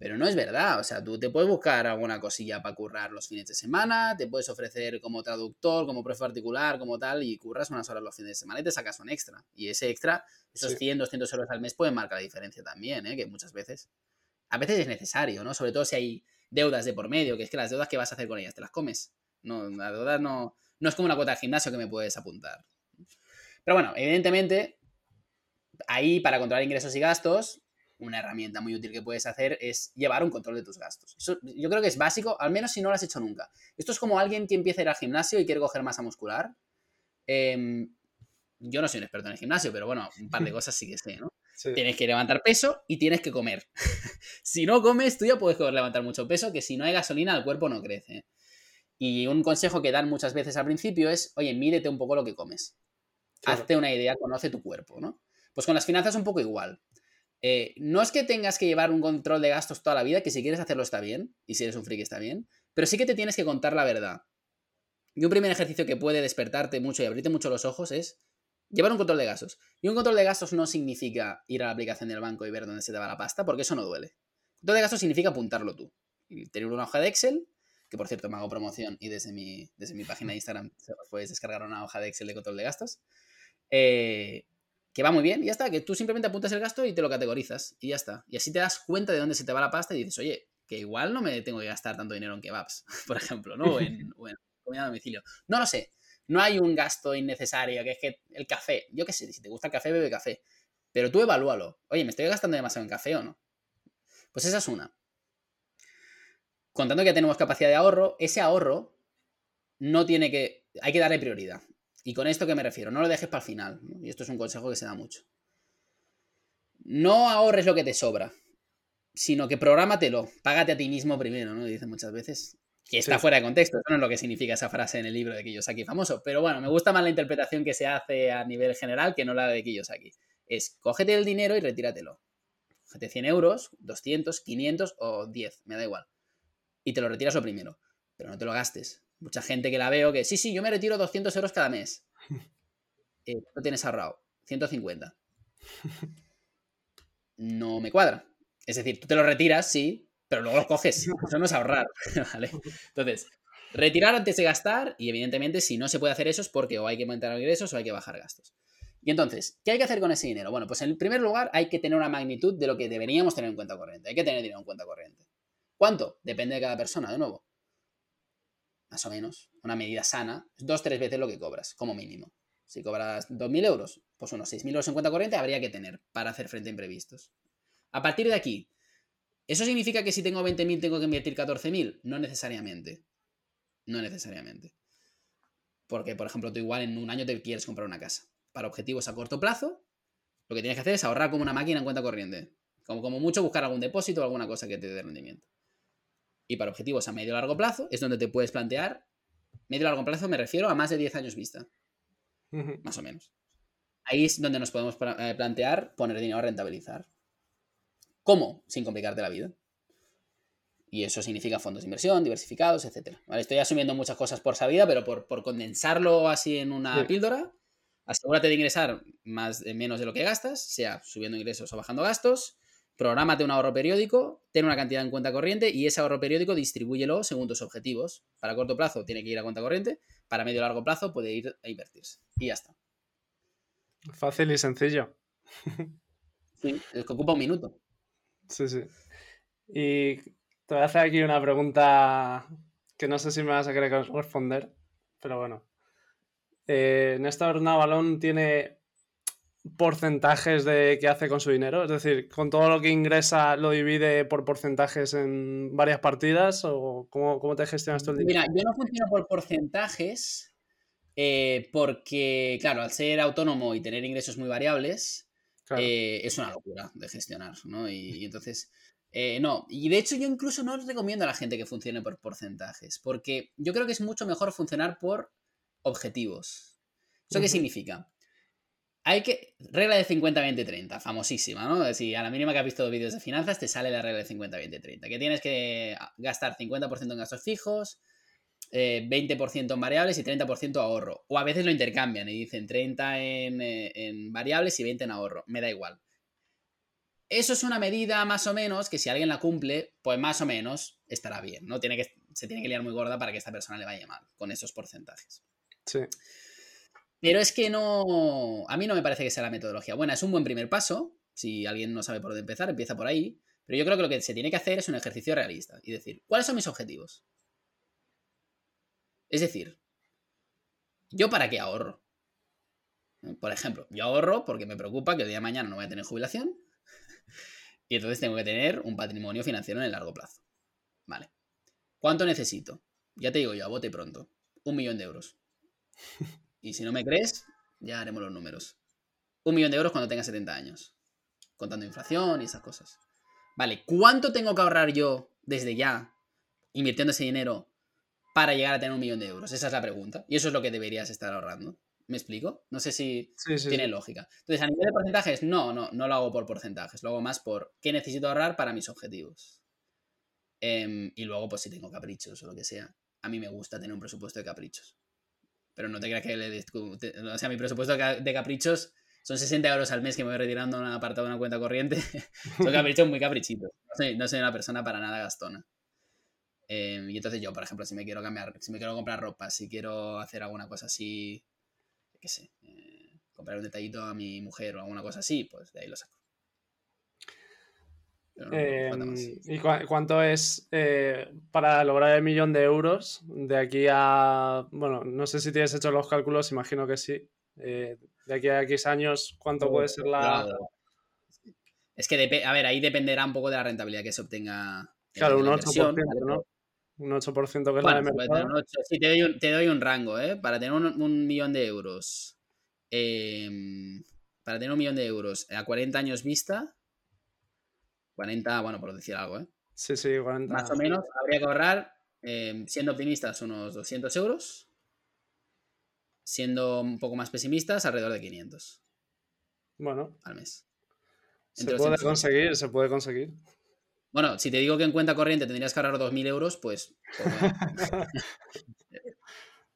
Pero no es verdad, o sea, tú te puedes buscar alguna cosilla para currar los fines de semana, te puedes ofrecer como traductor, como profe particular, como tal, y curras unas horas los fines de semana y te sacas un extra. Y ese extra, esos 100, 200 euros al mes pueden marcar la diferencia también, ¿eh? que muchas veces, a veces es necesario, ¿no? Sobre todo si hay deudas de por medio, que es que las deudas que vas a hacer con ellas, te las comes. No, la deuda no, no es como una cuota de gimnasio que me puedes apuntar. Pero bueno, evidentemente, ahí para controlar ingresos y gastos, una herramienta muy útil que puedes hacer es llevar un control de tus gastos. Eso yo creo que es básico, al menos si no lo has hecho nunca. Esto es como alguien que empieza a ir al gimnasio y quiere coger masa muscular. Em, yo no soy un experto en el gimnasio, pero bueno, un par de cosas sí que sé, ¿no? Tienes que levantar peso y tienes que comer. si no comes, tú ya puedes levantar mucho peso, que si no hay gasolina, el cuerpo no crece. Y un consejo que dan muchas veces al principio es, oye, mídete un poco lo que comes. Hazte una idea, conoce tu cuerpo, ¿no? Pues con las finanzas un poco igual. Eh, no es que tengas que llevar un control de gastos toda la vida, que si quieres hacerlo está bien, y si eres un friki está bien, pero sí que te tienes que contar la verdad. Y un primer ejercicio que puede despertarte mucho y abrirte mucho los ojos es llevar un control de gastos. Y un control de gastos no significa ir a la aplicación del banco y ver dónde se te va la pasta, porque eso no duele. Control de gastos significa apuntarlo tú. Y tener una hoja de Excel, que por cierto me hago promoción y desde mi, desde mi página de Instagram puedes descargar una hoja de Excel de control de gastos. Eh, que va muy bien, y ya está, que tú simplemente apuntas el gasto y te lo categorizas, y ya está. Y así te das cuenta de dónde se te va la pasta y dices, oye, que igual no me tengo que gastar tanto dinero en kebabs, por ejemplo, ¿no? O en, comida a domicilio. No lo sé. No hay un gasto innecesario, que es que el café, yo qué sé, si te gusta el café, bebe café. Pero tú evalúalo. Oye, ¿me estoy gastando demasiado en café o no? Pues esa es una. Contando que tenemos capacidad de ahorro, ese ahorro no tiene que. Hay que darle prioridad. ¿Y con esto qué me refiero? No lo dejes para el final. Y esto es un consejo que se da mucho. No ahorres lo que te sobra sino que prográmatelo, págate a ti mismo primero, ¿no? Dicen muchas veces. Que está fuera de contexto, eso no es lo que significa esa frase en el libro de Kiyosaki famoso. Pero bueno, me gusta más la interpretación que se hace a nivel general que no la de Kiyosaki. Es cógete el dinero y retíratelo. Cógete 100 euros, 200, 500 o 10, me da igual. Y te lo retiras lo primero. Pero no te lo gastes. Mucha gente que la veo que, sí, sí, yo me retiro 200 euros cada mes. Eh, ¿Cuánto tienes ahorrado? 150. No me cuadra. Es decir, tú te lo retiras, sí, pero luego lo coges. Eso no es ahorrar. ¿vale? Entonces, retirar antes de gastar y evidentemente si no se puede hacer eso es porque o hay que aumentar ingresos o hay que bajar gastos. Y entonces, ¿qué hay que hacer con ese dinero? Bueno, pues en primer lugar hay que tener una magnitud de lo que deberíamos tener en cuenta corriente. Hay que tener dinero en cuenta corriente. ¿Cuánto? Depende de cada persona, de nuevo. Más o menos. Una medida sana. Dos, tres veces lo que cobras, como mínimo. Si cobras 2.000 euros, pues unos 6.000 euros en cuenta corriente habría que tener para hacer frente a imprevistos. A partir de aquí, ¿eso significa que si tengo 20.000 tengo que invertir 14.000? No necesariamente. No necesariamente. Porque, por ejemplo, tú igual en un año te quieres comprar una casa. Para objetivos a corto plazo, lo que tienes que hacer es ahorrar como una máquina en cuenta corriente. Como, como mucho buscar algún depósito o alguna cosa que te dé rendimiento. Y para objetivos a medio largo plazo es donde te puedes plantear. Medio largo plazo me refiero a más de 10 años vista. Más o menos. Ahí es donde nos podemos eh, plantear poner dinero a rentabilizar. ¿Cómo? Sin complicarte la vida. Y eso significa fondos de inversión, diversificados, etc. Estoy asumiendo muchas cosas por sabida, pero por, condensarlo así en una píldora, asegúrate de ingresar más, menos de lo que gastas, sea subiendo ingresos o bajando gastos. Prográmate un ahorro periódico, ten una cantidad en cuenta corriente y ese ahorro periódico distribúyelo según tus objetivos. Para corto plazo tiene que ir a cuenta corriente, para medio y largo plazo puede ir a invertirse. Y ya está. Fácil y sencillo. Sí, es que ocupa un minuto. Sí, sí. Y te voy a hacer aquí una pregunta que no sé si me vas a querer responder, pero bueno. Eh, Néstor Navalón tiene porcentajes de qué hace con su dinero? Es decir, ¿con todo lo que ingresa lo divide por porcentajes en varias partidas? ¿O cómo, te gestionas tú el dinero? Mira, yo no funciono por porcentajes eh, porque, claro, al ser autónomo y tener ingresos muy variables, eh, es una locura de gestionar, ¿no? Y, entonces, eh, no, y de hecho yo incluso no recomiendo a la gente que funcione por porcentajes, porque yo creo que es mucho mejor funcionar por objetivos. ¿Eso qué significa? Hay que. Regla de 50-20-30, famosísima, ¿no? Si a la mínima que has visto vídeos de finanzas te sale la regla de 50-20-30, que tienes que gastar 50% en gastos fijos, 20% eh, en variables y 30% ahorro. O a veces lo intercambian y dicen 30 eh, en, variables y 20 en ahorro. Me da igual. Eso es una medida más o menos que si alguien la cumple, pues más o menos estará bien. ¿no? Tiene que, se tiene que liar muy gorda para que esta persona le vaya mal con esos porcentajes. Sí. Pero es que no. A mí no me parece que sea la metodología buena. Es un buen primer paso. Si alguien no sabe por dónde empezar, empieza por ahí. Pero yo creo que lo que se tiene que hacer es un ejercicio realista y decir, ¿cuáles son mis objetivos? Es decir, ¿yo para qué ahorro? Por ejemplo, yo ahorro porque me preocupa que el día de mañana no voy a tener jubilación y entonces tengo que tener un patrimonio financiero en el largo plazo. Vale. ¿Cuánto necesito? Ya te digo yo, a bote pronto. Un millón de euros. Y si no me crees, ya haremos los números. Un millón de euros cuando tenga 70 años. Contando inflación y esas cosas. Vale, ¿cuánto tengo que ahorrar yo desde ya, invirtiendo ese dinero, para llegar a tener un millón de euros? Esa es la pregunta. Y eso es lo que deberías estar ahorrando. ¿Me explico? No sé si tiene lógica. Entonces, a nivel de porcentajes, no, no, no lo hago por porcentajes. Lo hago más por qué necesito ahorrar para mis objetivos. Em, y luego, pues si tengo caprichos o lo que sea. A mí me gusta tener un presupuesto de caprichos. Pero no te creas que le... O sea, mi presupuesto de caprichos son 60 euros al mes que me voy retirando en un apartado de una cuenta corriente. son caprichos muy caprichitos. No soy una persona para nada gastona. Em, y entonces yo, por ejemplo, si me quiero cambiar, si me quiero comprar ropa, si quiero hacer alguna cosa así, qué sé, eh, comprar un detallito a mi mujer o alguna cosa así, pues de ahí lo saco. Em, ¿Y cuánto es eh, para lograr el millón de euros de aquí a, bueno, no sé si tienes hecho los cálculos, imagino que sí, eh, de aquí a X años, cuánto puede ser la... Es que, a ver, ahí dependerá un poco de la rentabilidad que se obtenga. Claro, un 8%, ¿no? Un 8% que es la de mercado. Sí, te doy, un, te doy, un, rango, ¿eh? Para tener un, millón de euros. Em, para tener un millón de euros a 40 años vista, 40, bueno, por decir algo, ¿eh? Sí, sí, 40. Más o menos, habría que ahorrar, em, siendo optimistas, unos 200 euros. Siendo un poco más pesimistas, alrededor de 500. Bueno. Al mes. Se puede conseguir, se puede conseguir. Bueno, si te digo que en cuenta corriente tendrías que ahorrar 2.000 euros, pues...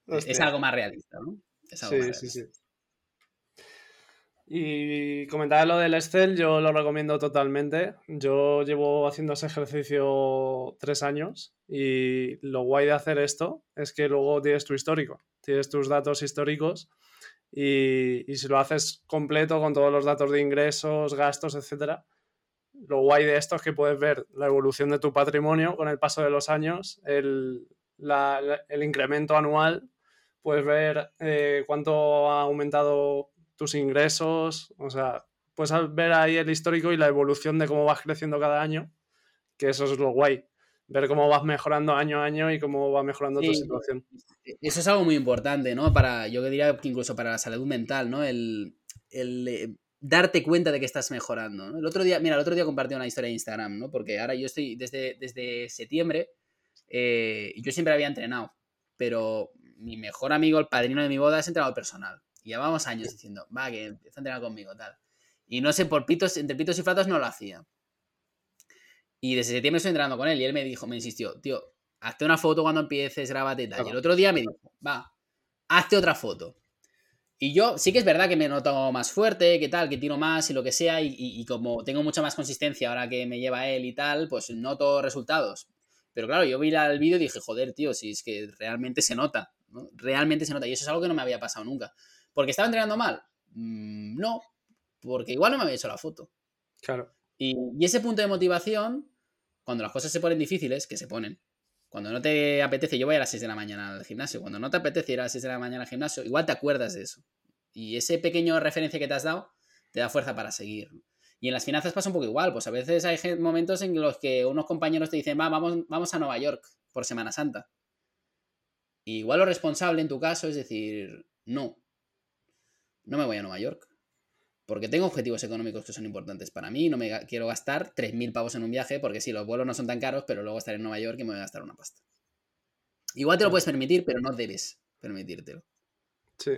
pues es algo más realista, ¿no? sí, sí, sí. Y comentar lo del Excel, yo lo recomiendo totalmente. Yo llevo haciendo ese ejercicio tres años y lo guay de hacer esto es que luego tienes tu histórico, tienes tus datos históricos y, si lo haces completo con todos los datos de ingresos, gastos, etcétera, lo guay de esto es que puedes ver la evolución de tu patrimonio con el paso de los años, el, incremento anual, puedes ver eh, cuánto ha aumentado tus ingresos, o sea, puedes ver ahí el histórico y la evolución de cómo vas creciendo cada año, que eso es lo guay, ver cómo vas mejorando año a año y cómo va mejorando tu situación. Eso es algo muy importante, ¿no? Para, yo diría que incluso para la salud mental, ¿no? El, eh, darte cuenta de que estás mejorando. El otro día, mira, el otro día compartí una historia de Instagram, ¿no? Porque ahora yo estoy desde, desde septiembre, eh, yo siempre había entrenado, pero mi mejor amigo, el padrino de mi boda, es entrenador personal. Y llevamos años diciendo, va, que empieza a entrenar conmigo, tal. Y no sé, por pitos, entre pitos y flatos no lo hacía. Y desde septiembre estoy entrenando con él y él me dijo, me insistió, tío, hazte una foto cuando empieces, grábate tal. Y el otro día me dijo, va, hazte otra foto. Y yo sí que es verdad que me noto más fuerte, que tal, que tiro más y lo que sea, y, como tengo mucha más consistencia ahora que me lleva él y tal, pues noto resultados. Pero claro, yo vi el vídeo y dije, joder, tío, si es que realmente se nota, ¿no? Realmente se nota. Y eso es algo que no me había pasado nunca. ¿Porque estaba entrenando mal? Mm, no, porque igual no me había hecho la foto. Claro. Y, ese punto de motivación, cuando las cosas se ponen difíciles, que se ponen, cuando no te apetece, yo voy a las 6 de la mañana al gimnasio, cuando no te apetece ir a las 6 de la mañana al gimnasio, igual te acuerdas de eso. Y ese pequeño referencia que te has dado te da fuerza para seguir. Y en las finanzas pasa un poco igual, pues a veces hay momentos en los que unos compañeros te dicen, va, vamos, vamos a Nueva York por Semana Santa. igual lo responsable en tu caso es decir, no, no me voy a Nueva York. Porque tengo objetivos económicos que son importantes para mí. No me quiero gastar 3.000 pavos en un viaje, porque sí, los vuelos no son tan caros, pero luego estar en Nueva York y me voy a gastar una pasta. Igual te lo puedes permitir, pero no debes permitírtelo. Sí.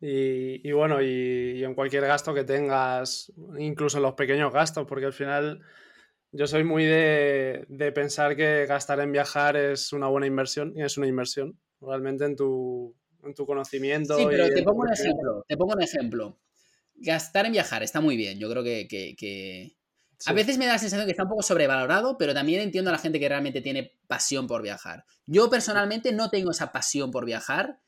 Y, bueno, y, en cualquier gasto que tengas, incluso en los pequeños gastos, porque al final yo soy muy de, de pensar que gastar en viajar es una buena inversión y es una inversión realmente en tu, en tu conocimiento. Sí, pero te pongo un ejemplo. Te pongo un ejemplo. Gastar en viajar está muy bien. Yo creo que, A veces me da la sensación que está un poco sobrevalorado, pero también entiendo a la gente que realmente tiene pasión por viajar. Yo personalmente no tengo esa pasión por viajar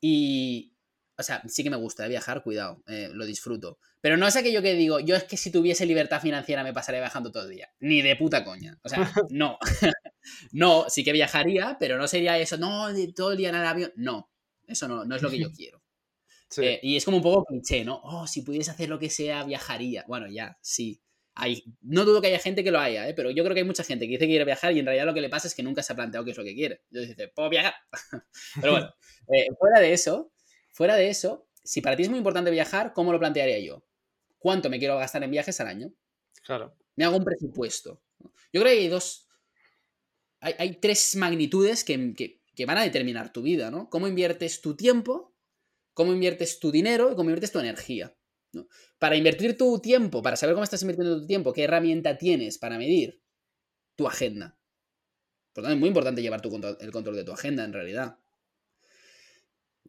y... O sea, sí que me gusta viajar, cuidado, eh, lo disfruto. Pero no es aquello que digo, yo es que si tuviese libertad financiera me pasaría viajando todo el día. Ni de puta coña. O sea, no. no, sí que viajaría, pero no sería eso, no, todo el día en el avión. No. Eso no, no es lo que yo quiero. Eh, y es como un poco cliché, ¿no? Oh, si pudiese hacer lo que sea, viajaría. Bueno, ya, sí. Hay, no dudo que haya gente que lo haya, ¿eh? pero yo creo que hay mucha gente que dice que quiere viajar y en realidad lo que le pasa es que nunca se ha planteado qué es lo que quiere. Entonces dice, puedo viajar. pero bueno, eh, fuera de eso, fuera de eso, si para ti es muy importante viajar, ¿cómo lo plantearía yo? ¿Cuánto me quiero gastar en viajes al año? Claro. Me hago un presupuesto. Yo creo que hay dos. Hay, hay tres magnitudes que, que, que van a determinar tu vida, ¿no? Cómo inviertes tu tiempo, cómo inviertes tu dinero y cómo inviertes tu energía. Para invertir tu tiempo, para saber cómo estás invirtiendo tu tiempo, qué herramienta tienes para medir tu agenda. Por tanto, es muy importante llevar tu el control de tu agenda en realidad.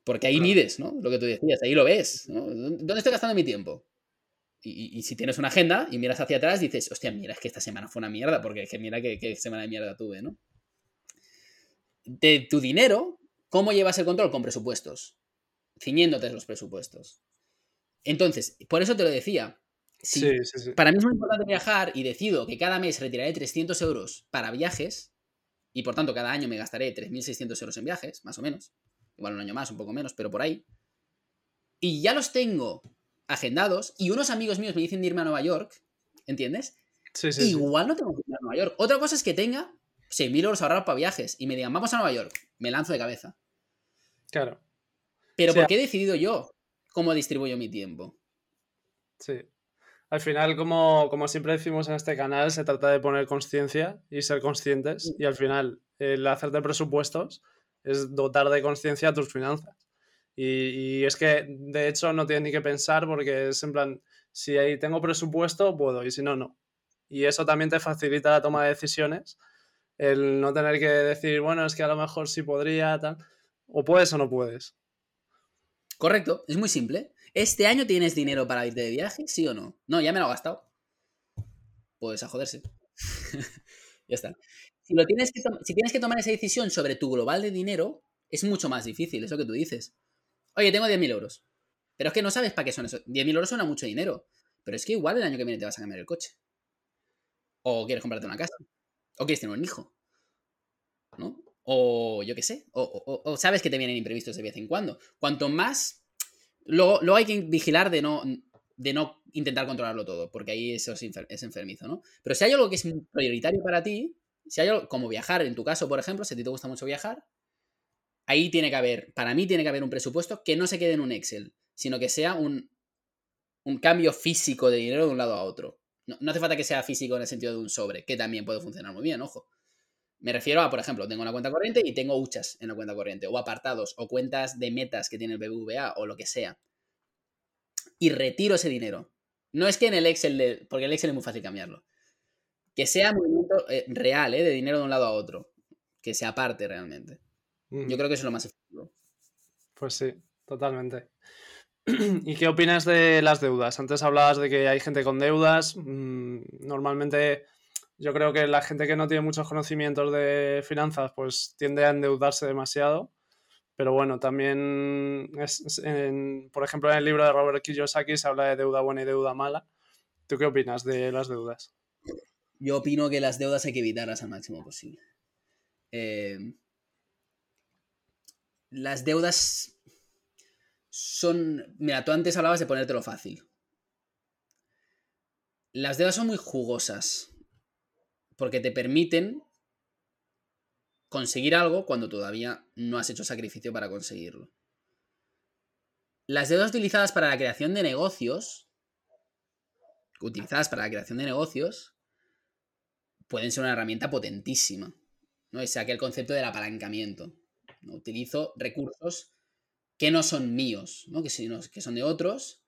Porque ahí mides, ¿no? Lo que tú decías, ahí lo ves. ¿no? ¿Dónde estoy gastando mi tiempo? Y, si tienes una agenda y miras hacia atrás, dices, hostia, mira, es que esta semana fue una mierda, porque es que mira qué, qué semana de mierda tuve, ¿no? De tu dinero, ¿cómo llevas el control? Con presupuestos. ciñéndote los presupuestos. Entonces, por eso te lo decía. Si Sí, sí, sí. para mí es muy importante viajar y decido que cada mes retiraré 300 euros para viajes y por tanto cada año me gastaré 3.600 euros en viajes, más o menos. Igual un año más, un poco menos, pero por ahí. Y ya los tengo agendados y unos amigos míos me dicen de irme a Nueva York, ¿entiendes? Sí, sí, sí. Igual no tengo que ir a Nueva York. Otra cosa es que tenga 6.000 euros ahorrados para viajes y me digan, vamos a Nueva York. Me lanzo de cabeza. Claro, Pero Sí, porque he decidido yo cómo distribuyo mi tiempo. sí. Al final, como, como siempre decimos en este canal, se trata de poner conciencia y ser conscientes. Y al final, el hacerte presupuestos es dotar de conciencia a tus finanzas. Y, y es que, de hecho, no tienes ni que pensar porque es en plan, si ahí tengo presupuesto, puedo, y si no, no. Y eso también te facilita la toma de decisiones, el no tener que decir, bueno, es que a lo mejor sí podría, tal. O puedes o no puedes. Correcto, es muy simple. ¿Este año tienes dinero para irte de viaje? ¿Sí o no? No, ya me lo he gastado. Pues a joderse. ya está. Si, lo tienes que si tienes que tomar esa decisión sobre tu global de dinero, es mucho más difícil, eso que tú dices. Oye, tengo 10.000 euros. Pero es que no sabes para qué son esos. 10.000 euros suena mucho dinero. Pero es que igual el año que viene te vas a cambiar el coche. O quieres comprarte una casa. O quieres tener un hijo. ¿No? O yo qué sé. O, o, o, sabes que te vienen imprevistos de vez en cuando. Cuanto más. Luego, luego hay que vigilar de no, de no intentar controlarlo todo, porque ahí eso es, enfer es, enfermizo, ¿no? Pero si hay algo que es prioritario para ti, si hay algo como viajar, en tu caso, por ejemplo, si a ti te gusta mucho viajar, ahí tiene que haber, para mí tiene que haber un presupuesto que no se quede en un Excel, sino que sea un, un cambio físico de dinero de un lado a otro. No, no hace falta que sea físico en el sentido de un sobre, que también puede funcionar muy bien, ojo. Me refiero a, por ejemplo, tengo una cuenta corriente y tengo huchas en la cuenta corriente, o apartados, o cuentas de metas que tiene el BBVA, o lo que sea. Y retiro ese dinero. No es que en el Excel, de, porque el Excel es muy fácil cambiarlo. Que sea movimiento eh, real, eh, de dinero de un lado a otro. Que se aparte realmente. Mm. Yo creo que eso es lo más efectivo. Pues sí, totalmente. ¿Y qué opinas de las deudas? Antes hablabas de que hay gente con deudas. Mmm, normalmente yo creo que la gente que no tiene muchos conocimientos de finanzas pues tiende a endeudarse demasiado. Pero bueno, también, por ejemplo, en el libro de Robert Kiyosaki se habla de deuda buena y deuda mala. ¿Tú qué opinas de las deudas? Yo opino que las deudas hay que evitarlas al máximo posible. Eh, las deudas son... Mira, tú antes hablabas de ponértelo fácil. Las deudas son muy jugosas porque te permiten conseguir algo cuando todavía no has hecho sacrificio para conseguirlo. Las deudas utilizadas para la creación de negocios, utilizadas para la creación de negocios, pueden ser una herramienta potentísima. ¿no? Es aquel concepto del apalancamiento. Utilizo recursos que no son míos, ¿no? Que, sino, que son de otros,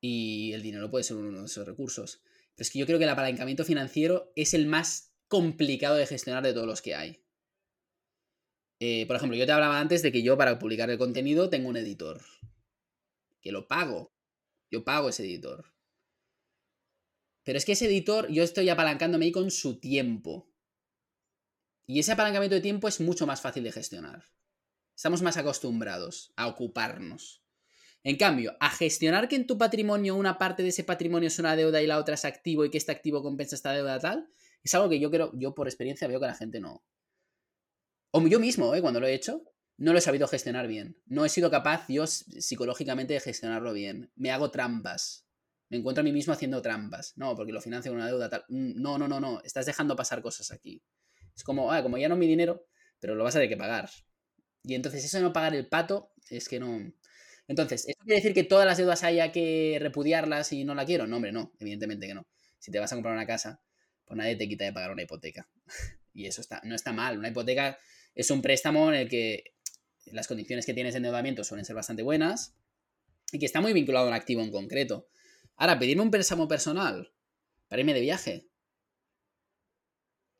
y el dinero puede ser uno de esos recursos. Pero es que yo creo que el apalancamiento financiero es el más complicado de gestionar de todos los que hay. Eh, por ejemplo, yo te hablaba antes de que yo para publicar el contenido tengo un editor. Que lo pago. Yo pago ese editor. Pero es que ese editor yo estoy apalancándome ahí con su tiempo. Y ese apalancamiento de tiempo es mucho más fácil de gestionar. Estamos más acostumbrados a ocuparnos. En cambio, a gestionar que en tu patrimonio una parte de ese patrimonio es una deuda y la otra es activo y que este activo compensa esta deuda tal, es algo que yo creo, yo por experiencia veo que la gente no. O yo mismo, ¿eh? cuando lo he hecho, no lo he sabido gestionar bien. No he sido capaz yo psicológicamente de gestionarlo bien. Me hago trampas. Me encuentro a mí mismo haciendo trampas. No, porque lo financio con una deuda tal. No, no, no, no. Estás dejando pasar cosas aquí. Es como, ah, como ya no es mi dinero, pero lo vas a tener que pagar. Y entonces eso de no pagar el pato es que no. Entonces, ¿eso quiere decir que todas las deudas haya que repudiarlas y no la quiero? No, hombre, no, evidentemente que no. Si te vas a comprar una casa, pues nadie te quita de pagar una hipoteca. y eso está, no está mal. Una hipoteca es un préstamo en el que las condiciones que tienes de endeudamiento suelen ser bastante buenas y que está muy vinculado a un activo en concreto. Ahora, pedirme un préstamo personal para irme de viaje.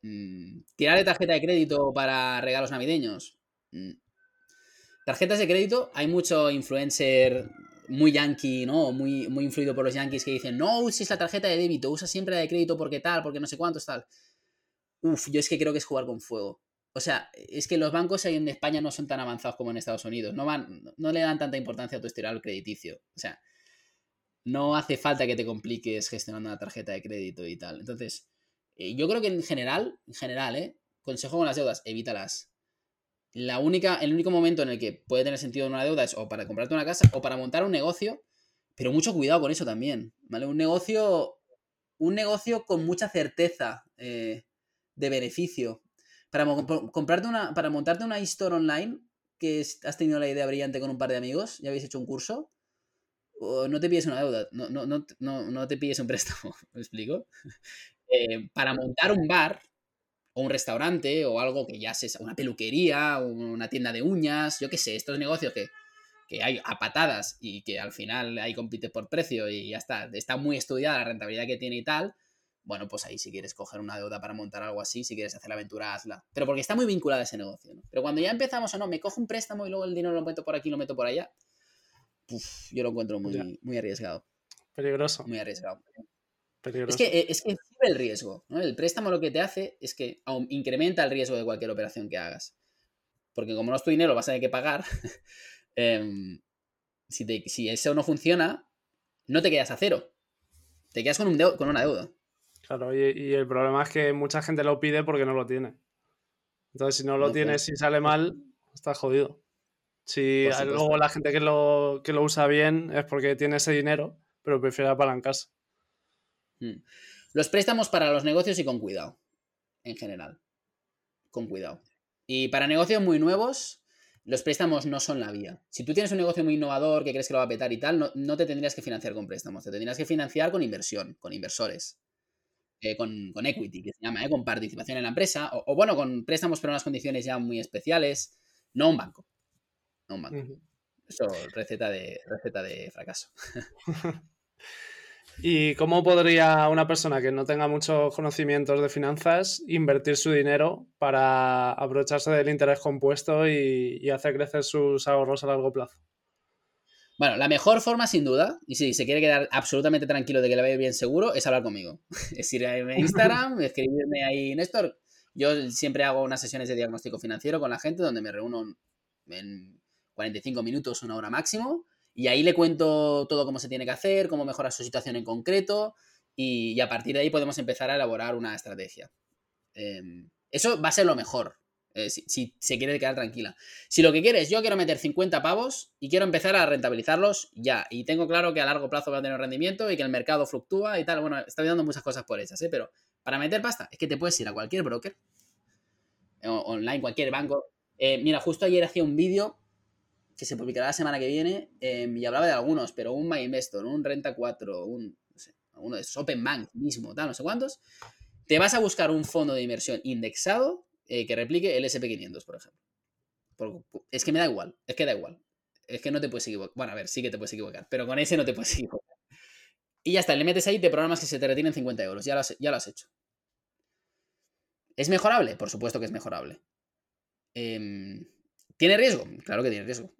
Mm, ¿Tirar tarjeta de crédito para regalos navideños? Mm. Tarjetas de crédito, hay mucho influencer muy yankee, ¿no? Muy, muy influido por los yankees que dicen, no uses la tarjeta de débito, usa siempre la de crédito porque tal, porque no sé cuántos tal. Uf, yo es que creo que es jugar con fuego. O sea, es que los bancos ahí en España no son tan avanzados como en Estados Unidos. No, van, no le dan tanta importancia a tu historial crediticio. O sea, no hace falta que te compliques gestionando una tarjeta de crédito y tal. Entonces, eh, yo creo que en general, en general, ¿eh? Consejo con las deudas, evítalas. La única, el único momento en el que puede tener sentido una deuda es o para comprarte una casa o para montar un negocio, pero mucho cuidado con eso también, ¿vale? Un negocio, un negocio con mucha certeza eh, de beneficio. Para, comprarte una, para montarte una store online, que has tenido la idea brillante con un par de amigos, ya habéis hecho un curso, no te pides una deuda, no, no, no, no te pides un préstamo, ¿me explico? Eh, para montar un bar o un restaurante o algo que ya se una peluquería, una tienda de uñas, yo qué sé, estos negocios que, que hay a patadas y que al final hay compite por precio y ya está, está muy estudiada la rentabilidad que tiene y tal, bueno, pues ahí si quieres coger una deuda para montar algo así, si quieres hacer la aventura, hazla. Pero porque está muy vinculada a ese negocio, ¿no? Pero cuando ya empezamos o no, me cojo un préstamo y luego el dinero lo meto por aquí, lo meto por allá, yo lo encuentro muy, muy arriesgado. Peligroso. Muy arriesgado. Es que, eh, es que el riesgo. ¿no? El préstamo lo que te hace es que incrementa el riesgo de cualquier operación que hagas. Porque como no es tu dinero, vas a tener que pagar. Em, si, eso no funciona, no te quedas a cero. Te quedas con, un con una deuda. Claro, y, el problema es que mucha gente lo pide porque no lo tiene. Entonces, si no lo tienes y sale mal, estás jodido. Si luego la gente que lo, que lo usa bien es porque tiene ese dinero, pero prefiere apalancarse. Mm. Los préstamos para los negocios y con cuidado, en general. Con cuidado. Y para negocios muy nuevos, los préstamos no son la vía. Si tú tienes un negocio muy innovador que crees que lo va a petar y tal, no, te tendrías que financiar con préstamos, te tendrías que financiar con inversión, con inversores. Eh, con, equity, que se llama, ¿eh? con participación en la empresa, o, bueno, con préstamos pero unas condiciones ya muy especiales, no un banco. No un banco. Eso, receta de, receta de fracaso. ¿Y cómo podría una persona que no tenga muchos conocimientos de finanzas invertir su dinero para aprovecharse del interés compuesto y, hacer crecer sus ahorros a largo plazo? Bueno, la mejor forma, sin duda, y si se quiere quedar absolutamente tranquilo de que le vaya bien seguro, es hablar conmigo. Es ir a Instagram, escribirme ahí, Néstor. Yo siempre hago unas sesiones de diagnóstico financiero con la gente donde me reúno en 45 minutos, una hora máximo y ahí le cuento todo cómo se tiene que hacer, cómo mejorar su situación en concreto y, a partir de ahí podemos empezar a elaborar una estrategia. Em, eso va a ser lo mejor, eh, si, se quiere quedar tranquila. Si lo que quieres, yo quiero meter 50 pavos y quiero empezar a rentabilizarlos ya. Y tengo claro que a largo plazo va a tener rendimiento y que el mercado fluctúa y tal. Bueno, estoy dando muchas cosas por esas, ¿eh? pero para meter pasta es que te puedes ir a cualquier broker, online, cualquier banco. Eh, mira, justo ayer hacía un vídeo que se publicará la semana que viene, em, y hablaba de algunos, pero un MyInvestor, un Renta 4, un, uno de esos, Open Bank mismo, tal, no sé cuántos, te vas a buscar un fondo de inversión indexado eh, que replique el SP500, por ejemplo. es que me da igual, es que da igual. Es que no te puedes equivocar. Bueno, a ver, sí que te puedes equivocar, pero con ese no te puedes equivocar. Y ya está, le metes ahí, te programas que se te retienen 50 euros. Ya lo has, ya lo has hecho. ¿Es mejorable? Por supuesto que es mejorable. Em, ¿Tiene riesgo? Claro que tiene riesgo.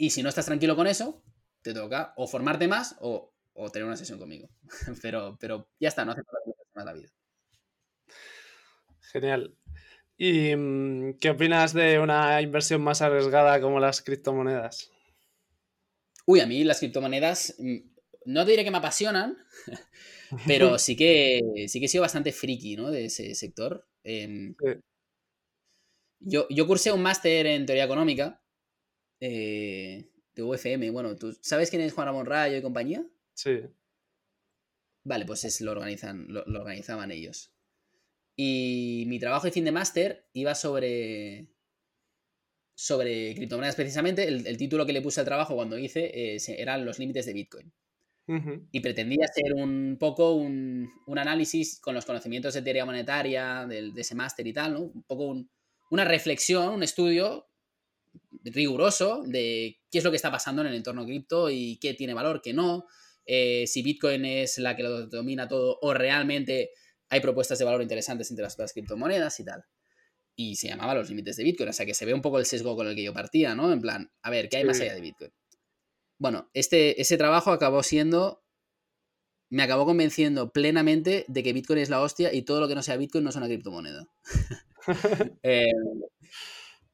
Y si no estás tranquilo con eso, te toca o formarte más o, tener una sesión conmigo. pero, pero ya está, no hace falta más la vida. Genial. ¿Y mm, qué opinas de una inversión más arriesgada como las criptomonedas? Uy, a mí las criptomonedas mm, no te diré que me apasionan, pero sí que, sí que he sido bastante friki ¿no? de ese sector. Em, yo, yo cursé un máster en teoría económica eh, de UFM. Bueno, ¿tú sabes quién es Juan Ramón Rayo y compañía? Sí. Vale, pues es, lo, organizan, lo, organizaban ellos. Y mi trabajo de fin de máster iba sobre sobre criptomonedas precisamente. El, título que le puse al trabajo cuando hice eh, eran los límites de Bitcoin. Y pretendía ser un poco un, análisis con los conocimientos de teoría monetaria, de, ese máster y tal, ¿no? Un poco una reflexión, un estudio riguroso de qué es lo que está pasando en el entorno cripto y qué tiene valor, qué no, eh, si Bitcoin es la que lo domina todo o realmente hay propuestas de valor interesantes entre las otras criptomonedas y tal. Y se llamaba los límites de Bitcoin, o sea que se ve un poco el sesgo con el que yo partía, ¿no? En plan, a ver, ¿qué hay más allá de Bitcoin? Bueno, este, ese trabajo acabó siendo, me acabó convenciendo plenamente de que Bitcoin es la hostia y todo lo que no sea Bitcoin no es una criptomoneda. Eh,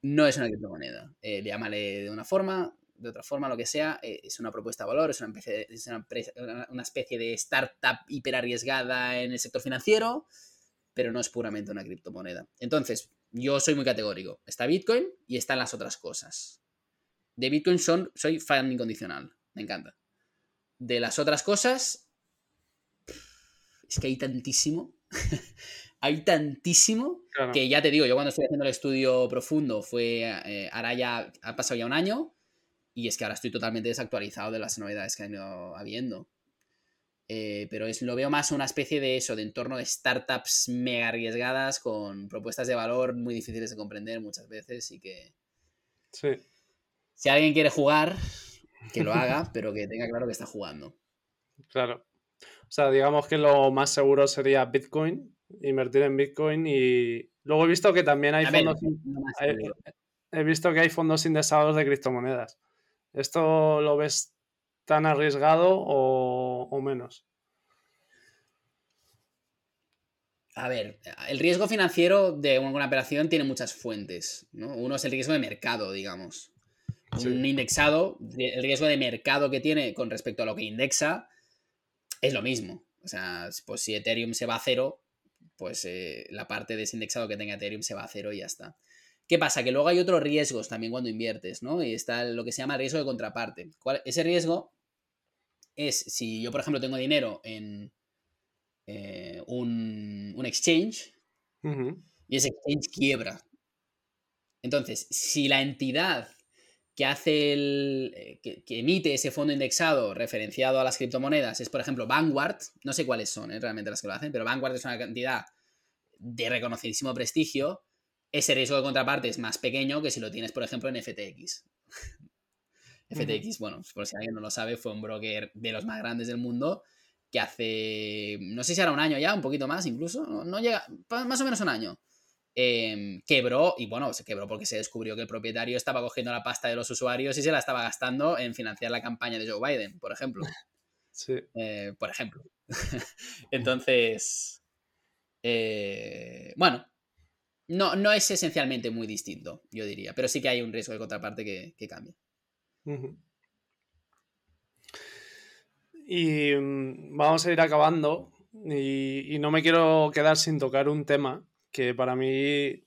no es una criptomoneda. Eh, llámale de una forma, de otra forma, lo que sea. Eh, es una propuesta de valor, es, una especie, de startup hiper arriesgada en el sector financiero, pero no es puramente una criptomoneda. Entonces, yo soy muy categórico. Está Bitcoin y están las otras cosas. De Bitcoin son, soy fan incondicional. Me encanta. De las otras cosas, es que hay tantísimo. hay tantísimo que ya te digo, yo cuando estoy haciendo el estudio profundo fue, eh, ahora ya ha pasado ya un año y es que ahora estoy totalmente desactualizado de las novedades que han ido habiendo. Eh, pero es, lo veo más una especie de eso, de entorno de startups mega arriesgadas con propuestas de valor muy difíciles de comprender muchas veces y que... Sí. Si alguien quiere jugar, que lo haga, pero que tenga claro que está jugando. Claro. O sea, digamos que lo más seguro sería Bitcoin, invertir en Bitcoin y luego he visto que también hay fondos... he, visto que hay fondos indexados de criptomonedas. ¿Esto lo ves tan arriesgado o, menos? A ver, el riesgo financiero de una operación tiene muchas fuentes. Uno es el riesgo de mercado, digamos. Un indexado, el riesgo de mercado que tiene con respecto a lo que indexa es lo mismo. O sea, pues si Ethereum se va a cero, pues eh, la parte de ese indexado que tenga Ethereum se va a cero y ya está. ¿Qué pasa? Que luego hay otros riesgos también cuando inviertes, ¿no? Y está lo que se llama riesgo de contraparte. Ese riesgo es si yo, por ejemplo, tengo dinero en eh, un, exchange y ese exchange quiebra. Entonces, si la entidad que hace el. Eh, que, emite ese fondo indexado referenciado a las criptomonedas es, por ejemplo, Vanguard. No sé cuáles son ¿eh? realmente las que lo hacen, pero Vanguard es una cantidad de reconocidísimo prestigio. Ese riesgo de contraparte es más pequeño que si lo tienes, por ejemplo, en FTX. FTX, bueno, por si alguien no lo sabe, fue un broker de los más grandes del mundo que hace, no sé si era un año ya, un poquito más incluso, no llega, más o menos un año, Em, quebró y bueno, se quebró porque se descubrió que el propietario estaba cogiendo la pasta de los usuarios y se la estaba gastando en financiar la campaña de Joe Biden, por ejemplo. Sí. Eh, por ejemplo. Entonces, eh, bueno, no, no es esencialmente muy distinto, yo diría, pero sí que hay un riesgo de contraparte que, que cambia. Y mm, vamos a ir acabando y, no me quiero quedar sin tocar un tema que para mí,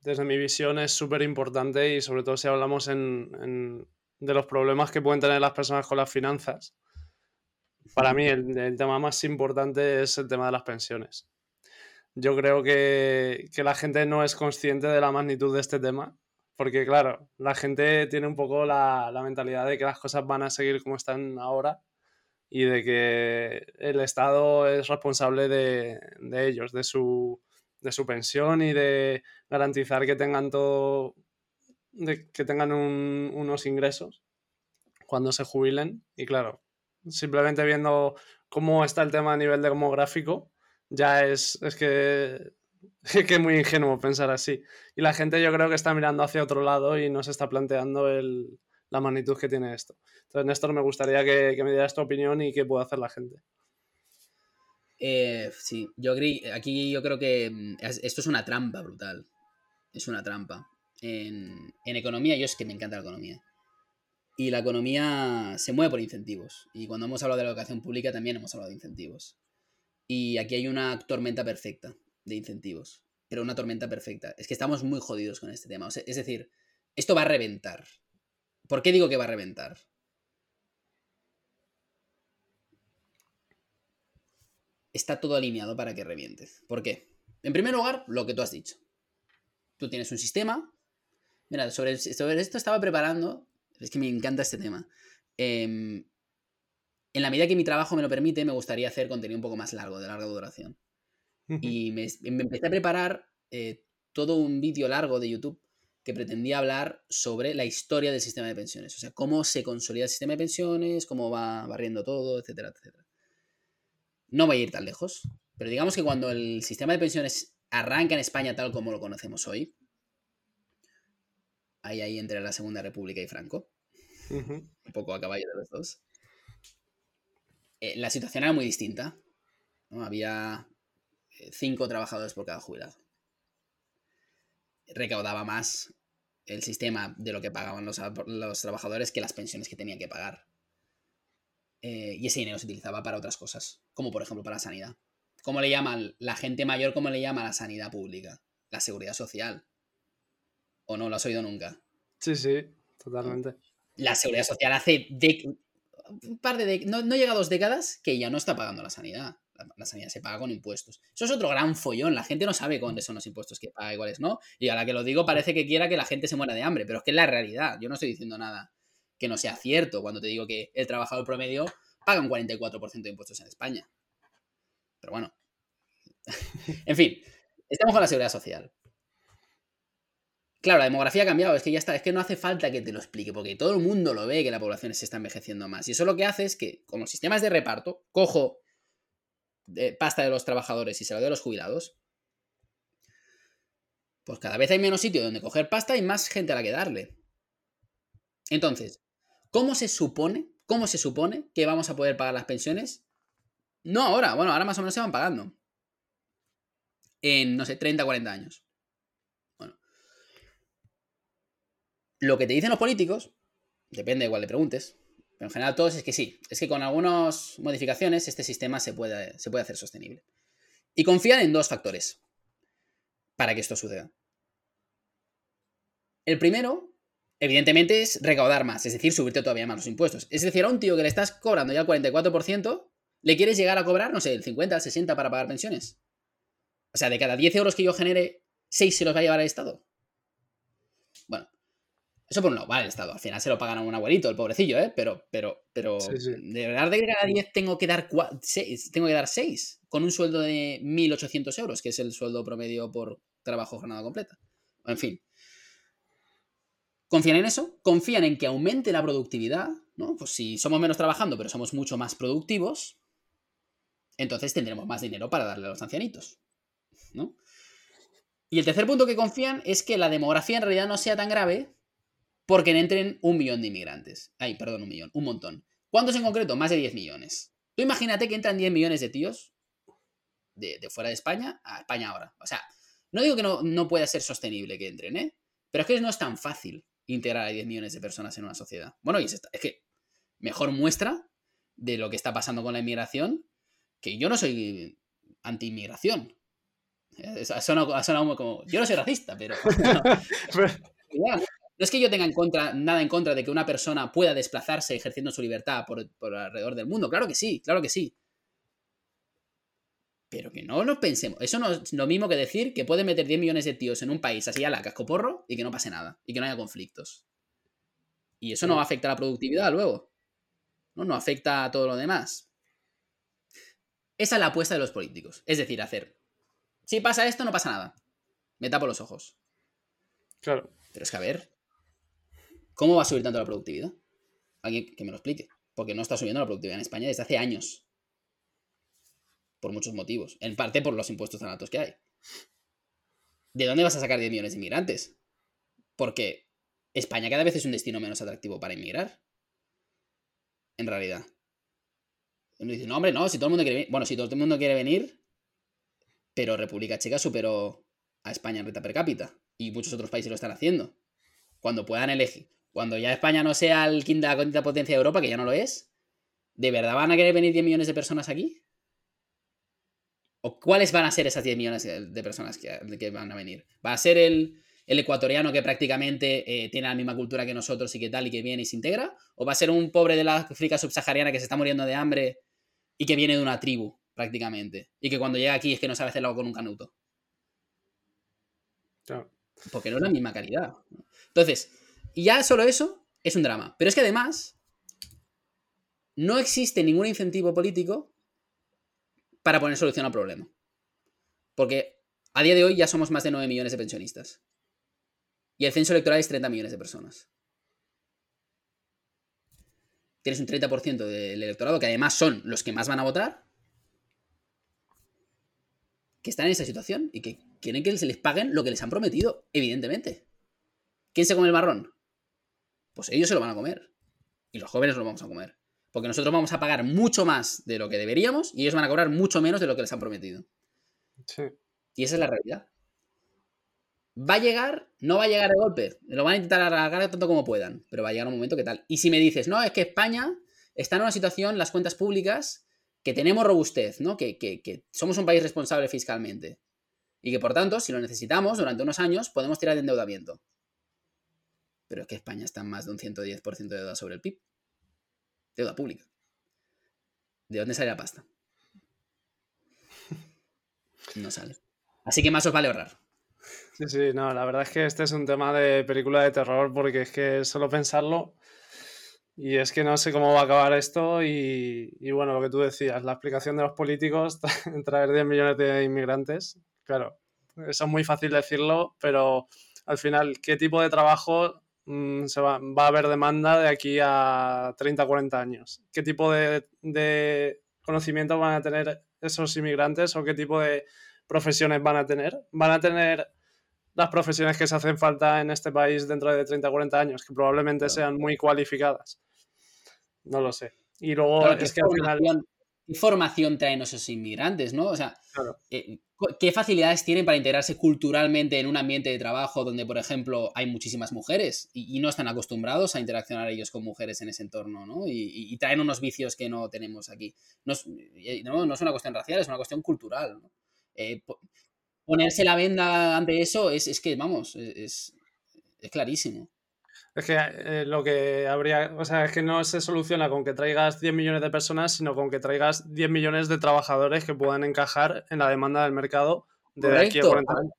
desde mi visión, es súper importante y sobre todo si hablamos de los problemas que pueden tener las personas con las finanzas. Para mí el, tema más importante es el tema de las pensiones. Yo creo que, la gente no es consciente de la magnitud de este tema, porque claro, la gente tiene un poco la, mentalidad de que las cosas van a seguir como están ahora y de que el Estado es responsable de ellos, de su, de su pensión y de garantizar que tengan todo, que tengan unos ingresos cuando se jubilen. Y claro, simplemente viendo cómo está el tema a nivel demográfico, ya es, es que es muy ingenuo pensar así. Y la gente yo creo que está mirando hacia otro lado y no se está planteando la magnitud que tiene esto. Entonces, Néstor, me gustaría que, que me dieras tu opinión y qué puede hacer la gente. Eh, sí, yo aquí yo creo que mm, esto es una trampa brutal. Es una trampa. En, economía, yo es que me encanta la economía. Y la economía se mueve por incentivos. Y cuando hemos hablado de la educación pública también hemos hablado de incentivos. Y aquí hay una tormenta perfecta de incentivos. Pero una tormenta perfecta. Es que estamos muy jodidos con este tema. es decir, esto va a reventar. ¿Por qué digo que va a reventar? Está todo alineado para que revientes. ¿Por qué? En primer lugar, lo que tú has dicho. Tú tienes un sistema. Mira, sobre, esto estaba preparando. Es que me encanta este tema. Em, en la medida que mi trabajo me lo permite, me gustaría hacer contenido un poco más largo, de larga duración. Y me, empecé a preparar eh, todo un vídeo largo de YouTube que pretendía hablar sobre la historia del sistema de pensiones. O sea, cómo se consolida el sistema de pensiones, cómo va barriendo todo, etcétera, etcétera. No voy a ir tan lejos, pero digamos que cuando el sistema de pensiones arranca en España tal como lo conocemos hoy, ahí, ahí entre la Segunda República y Franco, un poco a caballo de los dos, eh, la situación era muy distinta. Había eh, cinco trabajadores por cada jubilado. recaudaba más el sistema de lo que pagaban los, los trabajadores que las pensiones que tenían que pagar. Eh, y ese dinero se utilizaba para otras cosas, como por ejemplo para la sanidad. ¿Cómo le llaman la gente mayor? ¿Cómo le llama la sanidad pública? La seguridad social. ¿O no lo has oído nunca? Sí, sí, totalmente. La seguridad social hace un par de no, no llega a dos décadas que ya no está pagando la sanidad. La, sanidad se paga con impuestos. Eso es otro gran follón. La gente no sabe cuáles son los impuestos que paga y cuáles no. Y a la que lo digo parece que quiera que la gente se muera de hambre, pero es que es la realidad. Yo no estoy diciendo nada que no sea cierto cuando te digo que el trabajador promedio paga un 44% de impuestos en España. Pero bueno. en fin, estamos con la seguridad social. Claro, la demografía ha cambiado, es que ya está, es que no hace falta que te lo explique, porque todo el mundo lo ve que la población se está envejeciendo más. Y eso lo que hace es que, con los sistemas de reparto, cojo pasta de los trabajadores y se lo doy a los jubilados, pues cada vez hay menos sitio donde coger pasta y más gente a la que darle. Entonces, ¿cómo se supone, cómo se supone que vamos a poder pagar las pensiones no ahora, bueno, ahora más o menos se van pagando. En, no sé, 30, 40 años. Bueno. Lo que te dicen los políticos, depende de cuál le preguntes, pero en general todos es que sí, es que con algunas modificaciones este sistema se puede, se puede hacer sostenible. Y confían en dos factores para que esto suceda. El primero, evidentemente, es recaudar más, es decir, subirte todavía más los impuestos. Es decir, a un tío que le estás cobrando ya el 44%, ¿Le quieres llegar a cobrar, no sé, el 50, el 60 para pagar pensiones? O sea, de cada 10 euros que yo genere, 6 se los va a llevar el Estado. Bueno, eso por un lado, vale, el Estado. Al final se lo pagan a un abuelito, el pobrecillo, ¿eh? Pero, pero, pero, de verdad de que cada 10 tengo que dar 6, tengo que dar 6 con un sueldo de 1.800 euros, que es el sueldo promedio por trabajo jornada completa. En fin. Confían en eso, confían en que aumente la productividad, ¿no? Pues si somos menos trabajando, pero somos mucho más productivos, entonces tendremos más dinero para darle a los ancianitos. ¿no? Y el tercer punto que confían es que la demografía en realidad no sea tan grave porque entren un millón de inmigrantes. Ay, perdón, un millón, un montón. ¿Cuántos en concreto? Más de 10 millones. Tú imagínate que entran 10 millones de tíos de, fuera de España a España ahora. O sea, no digo que no, no pueda ser sostenible que entren, ¿eh? Pero es que no es tan fácil integrar a 10 millones de personas en una sociedad. Bueno, y es, es que mejor muestra de lo que está pasando con la inmigración que yo no soy anti-inmigración. Ha sonado, como. Yo no soy racista, pero. No, es que yo tenga en contra, nada en contra de que una persona pueda desplazarse ejerciendo su libertad por, alrededor del mundo. Claro que sí, claro que sí. Pero que no nos pensemos. Eso no es lo mismo que decir que puede meter 10 millones de tíos en un país así a la cascoporro y que no pase nada. Y que no haya conflictos. Y eso no afecta a la productividad luego. No, no afecta a todo lo demás. Esa es la apuesta de los políticos. Es decir, hacer. Si pasa esto, no pasa nada. Me tapo los ojos. Claro. Pero es que a ver. ¿Cómo va a subir tanto la productividad? Alguien que me lo explique. Porque no está subiendo la productividad en España desde hace años. Por muchos motivos. En parte por los impuestos tan altos que hay. ¿De dónde vas a sacar 10 millones de inmigrantes? Porque España cada vez es un destino menos atractivo para inmigrar. En realidad. Uno dice, no, hombre, no, si todo el mundo quiere venir. Bueno, si todo el mundo quiere venir, pero República Checa superó a España en renta per cápita. Y muchos otros países lo están haciendo. Cuando puedan elegir. Cuando ya España no sea el quinta, quinta potencia de Europa, que ya no lo es, ¿de verdad van a querer venir 10 millones de personas aquí? ¿O cuáles van a ser esas 10 millones de personas que, que van a venir? ¿Va a ser el, el ecuatoriano que prácticamente eh, tiene la misma cultura que nosotros y que tal y que viene y se integra? ¿O va a ser un pobre de la África subsahariana que se está muriendo de hambre y que viene de una tribu prácticamente? Y que cuando llega aquí es que no sabe hacerlo con un canuto. Porque no es la misma calidad. Entonces, ya solo eso es un drama. Pero es que además no existe ningún incentivo político para poner solución al problema. Porque a día de hoy ya somos más de 9 millones de pensionistas. Y el censo electoral es 30 millones de personas. Tienes un 30% del electorado, que además son los que más van a votar, que están en esa situación y que quieren que se les paguen lo que les han prometido, evidentemente. ¿Quién se come el marrón? Pues ellos se lo van a comer. Y los jóvenes lo vamos a comer. Porque nosotros vamos a pagar mucho más de lo que deberíamos y ellos van a cobrar mucho menos de lo que les han prometido. Sí. Y esa es la realidad. Va a llegar, no va a llegar de golpe. Lo van a intentar alargar tanto como puedan, pero va a llegar un momento que tal. Y si me dices, no, es que España está en una situación, las cuentas públicas, que tenemos robustez, ¿no? Que, que somos un país responsable fiscalmente. Y que por tanto, si lo necesitamos durante unos años, podemos tirar de endeudamiento. Pero es que España está en más de un 110% de deuda sobre el PIB. Deuda pública. ¿De dónde sale la pasta? No sale. Así que más os vale ahorrar. Sí, sí, no, la verdad es que este es un tema de película de terror porque es que solo pensarlo y es que no sé cómo va a acabar esto y, bueno, lo que tú decías, la explicación de los políticos, traer 10 millones de inmigrantes, claro, eso es muy fácil decirlo, pero al final, ¿qué tipo de trabajo mm, se va, a haber demanda de aquí a 30, 40 años? ¿Qué tipo de, de conocimientos van a tener esos inmigrantes o qué tipo de profesiones van a tener? ¿Van a tener las profesiones que se hacen falta en este país dentro de 30 o 40 años, que probablemente sean muy cualificadas. No lo sé. Y luego es que al final... ¿Qué formación traen esos inmigrantes, no? O sea, eh, ¿qué facilidades tienen para integrarse culturalmente en un ambiente de trabajo donde, por ejemplo, hay muchísimas mujeres y, no están acostumbrados a interaccionar ellos con mujeres en ese entorno, ¿no? Y, traen unos vicios que no tenemos aquí. No es, eh, no, es, una cuestión racial, es una cuestión cultural. ¿no? Eh, ponerse la venda ante eso es, es que, vamos, es, es clarísimo. Es que eh, lo que habría, o sea, es que no se soluciona con que traigas 10 millones de personas, sino con que traigas 10 millones de trabajadores que puedan encajar en la demanda del mercado de aquí a 40 años.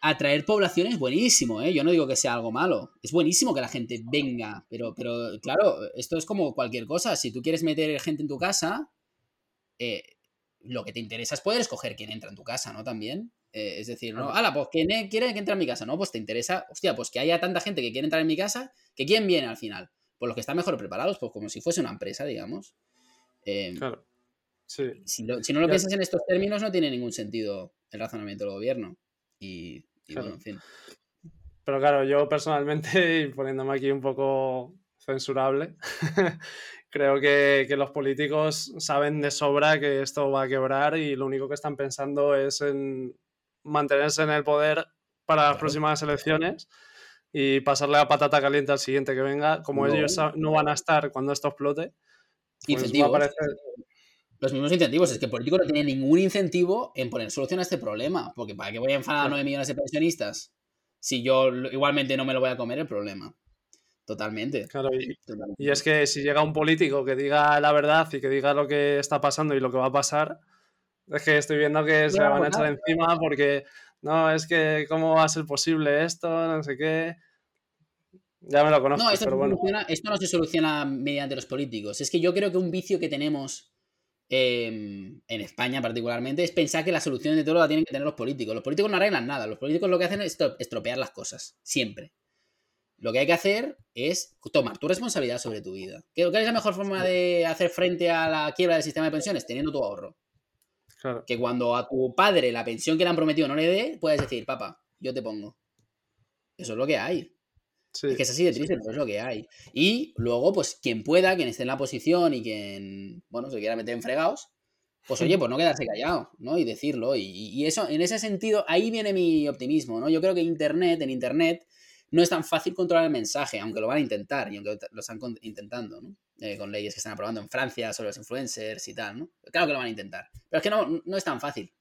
Atraer población es buenísimo, ¿eh? Yo no digo que sea algo malo. Es buenísimo que la gente venga, pero, pero claro, esto es como cualquier cosa. Si tú quieres meter gente en tu casa, eh, lo que te interesa es poder escoger quién entra en tu casa, ¿no? También. Eh, es decir, ¿no? Hala, pues ¿quién quiere que entre a mi casa? No, pues te interesa, hostia, pues que haya tanta gente que quiere entrar en mi casa, que quién viene al final. Pues los que están mejor preparados, pues como si fuese una empresa, digamos. Em, claro. Sí. Si, no lo piensas en estos términos, no tiene ningún sentido el razonamiento del gobierno. Y, bueno, en fin. Pero claro, yo personalmente, y poniéndome aquí un poco censurable, creo que, los políticos saben de sobra que esto va a quebrar y lo único que están pensando es en mantenerse en el poder para las próximas elecciones y pasarle la patata caliente al siguiente que venga. Como ellos no van a estar cuando esto explote, pues incentivos. Los mismos incentivos. Es que el político no tiene ningún incentivo en poner solución a este problema. Porque ¿para qué voy a enfadar a 9 millones de pensionistas si yo igualmente no me lo voy a comer el problema? Totalmente. Claro, y, es que si llega un político que diga la verdad y que diga lo que está pasando y lo que va a pasar, es que estoy viendo que se van a echar encima porque no, es que cómo va a ser posible esto, no sé qué. Ya me lo conozco. No, esto, pero bueno. esto no se soluciona mediante los políticos. Es que yo creo que un vicio que tenemos em, en España particularmente es pensar que la solución de todo la tienen que tener los políticos. Los políticos no arreglan nada. Los políticos lo que hacen es estropear las cosas. Siempre. Lo que hay que hacer es tomar tu responsabilidad sobre tu vida. ¿Qué, es la mejor forma de hacer frente a la quiebra del sistema de pensiones? Teniendo tu ahorro. Que cuando a tu padre la pensión que le han prometido no le dé, puedes decir, papá, yo te pongo. Eso es lo que hay. Es que es así de triste, pero es lo que hay. Y luego, pues, quien pueda, quien esté en la posición y quien, bueno, se quiera meter en fregados, pues oye, pues no quedarse callado, ¿no? Y decirlo. Y, y, eso, en ese sentido, ahí viene mi optimismo, ¿no? Yo creo que Internet, en Internet, no es tan fácil controlar el mensaje, aunque lo van a intentar y aunque lo están intentando, ¿no? Eh, con leyes que están aprobando en Francia sobre los influencers y tal, ¿no? Claro que lo van a intentar. Pero es que no, no es tan fácil.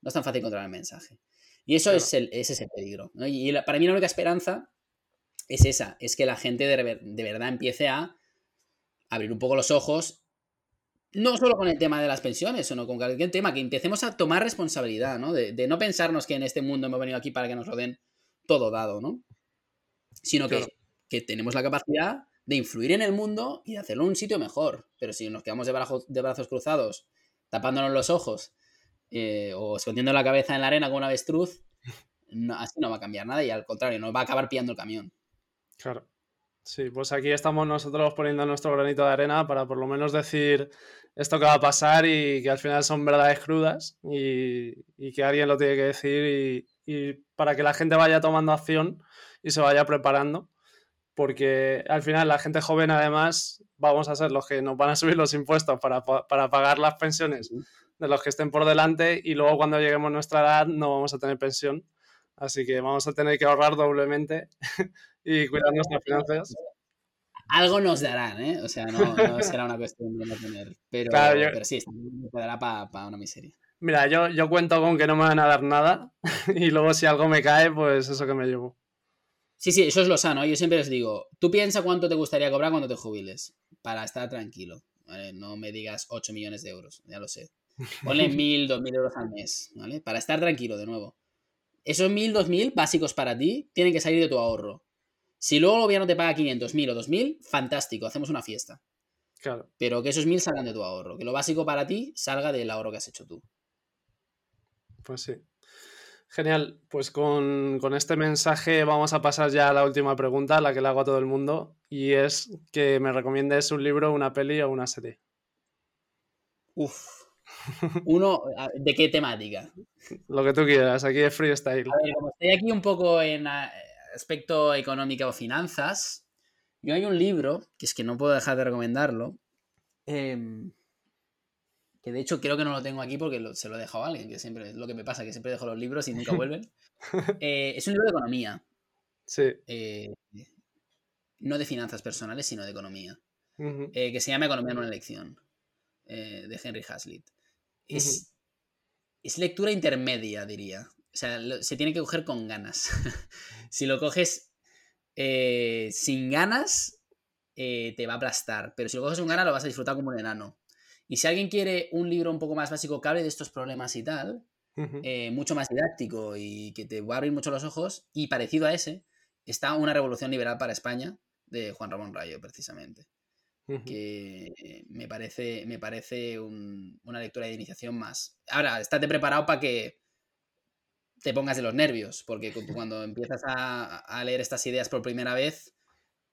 No es tan fácil controlar el mensaje. Y eso es el, ese es el peligro. Y para mí la única esperanza es esa, es que la gente de, de, verdad empiece a abrir un poco los ojos, no solo con el tema de las pensiones, sino con cualquier tema, que empecemos a tomar responsabilidad, ¿no? De, de no pensarnos que en este mundo hemos venido aquí para que nos lo den todo dado, ¿no? sino que, tenemos la capacidad de influir en el mundo y de hacerlo un sitio mejor. Pero si nos quedamos de, de brazos cruzados, tapándonos los ojos eh, o escondiendo la cabeza en la arena con un avestruz, así no va a cambiar nada y al contrario, nos va a acabar pillando el camión. Claro. Sí, pues aquí estamos nosotros poniendo nuestro granito de arena para por lo menos decir esto que va a pasar y que al final son verdades crudas y, que alguien lo tiene que decir y para que la gente vaya tomando acción y se vaya preparando, porque al final la gente joven además vamos a ser los que nos van a subir los impuestos para, pagar las pensiones de los que estén por delante y luego cuando lleguemos a nuestra edad no vamos a tener pensión Así que vamos a tener que ahorrar doblemente y cuidar nuestras finanzas. Algo nos darán, ¿eh? O sea, no, será una cuestión de no tener. Pero, pero sí, te dará para una miseria. Mira, yo, yo cuento con que no me van a dar nada y luego si algo me cae, pues eso que me llevo. Sí, sí, eso es lo sano. Yo siempre les digo, tú piensa cuánto te gustaría cobrar cuando te jubiles para estar tranquilo. ¿vale? No me digas 8 millones de euros, ya lo sé. Ponle 1.000, 2.000 euros al mes, ¿vale? Para estar tranquilo de nuevo. Esos 1.000, 2.000 básicos para ti tienen que salir de tu ahorro. Si luego el gobierno te paga 500.000 o 2.000, fantástico, hacemos una fiesta. Claro. Pero que esos 1.000 salgan de tu ahorro. Que lo básico para ti salga del ahorro que has hecho tú. Pues sí. Genial, pues con, este mensaje vamos a pasar ya a la última pregunta, la que le hago a todo el mundo, y es que me recomiendes un libro, una peli o una serie. Uf. Uno, ¿de qué temática? Lo que tú quieras, aquí es freestyle. A ver, como estoy aquí un poco en aspecto económico o finanzas, yo hay un libro, que es que no puedo dejar de recomendarlo, eh, que de hecho creo que no lo tengo aquí porque se lo he dejado a alguien, que siempre es lo que me pasa, que siempre dejo los libros y nunca vuelven. Eh, es un libro de economía. Sí. Eh, no de finanzas personales, sino de economía. Eh, que se llama Economía en una elección, de Henry Hazlitt. Es, es lectura intermedia, diría. O sea, se tiene que coger con ganas. si lo coges sin ganas, te va a aplastar. Pero si lo coges con ganas, lo vas a disfrutar como un enano. Y si alguien quiere un libro un poco más básico que hable de estos problemas y tal, eh, mucho más didáctico y que te va a abrir mucho los ojos, y parecido a ese, está Una revolución liberal para España, de Juan Ramón Rayo, precisamente. Que me parece, me parece una lectura de iniciación más. Ahora, estate preparado para que te pongas de los nervios, porque cuando empiezas a, leer estas ideas por primera vez,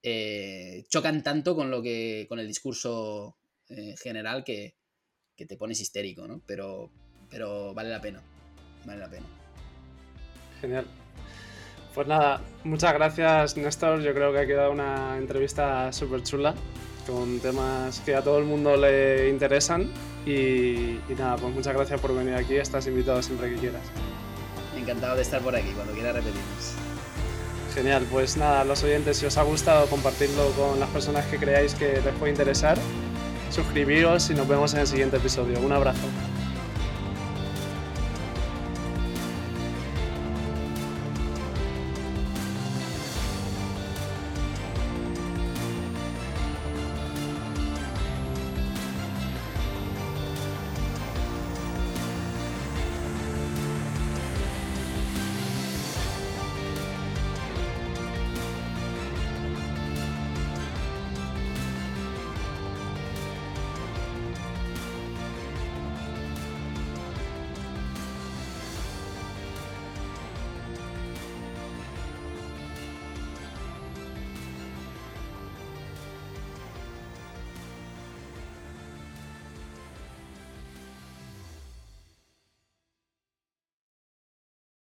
eh, chocan tanto con lo que. con el discurso en general que, te pones histérico, ¿no? Pero, pero vale la pena. Vale la pena. Genial. Pues nada, muchas gracias Néstor. Yo creo que ha quedado una entrevista súper chula con temas que a todo el mundo le interesan. Y, y, nada, pues muchas gracias por venir aquí. Estás invitado siempre que quieras. Encantado de estar por aquí, cuando quieras repetirnos. Genial, pues nada, los oyentes, si os ha gustado, compartirlo con las personas que creáis que les puede interesar suscribiros y nos vemos en el siguiente episodio. Un abrazo.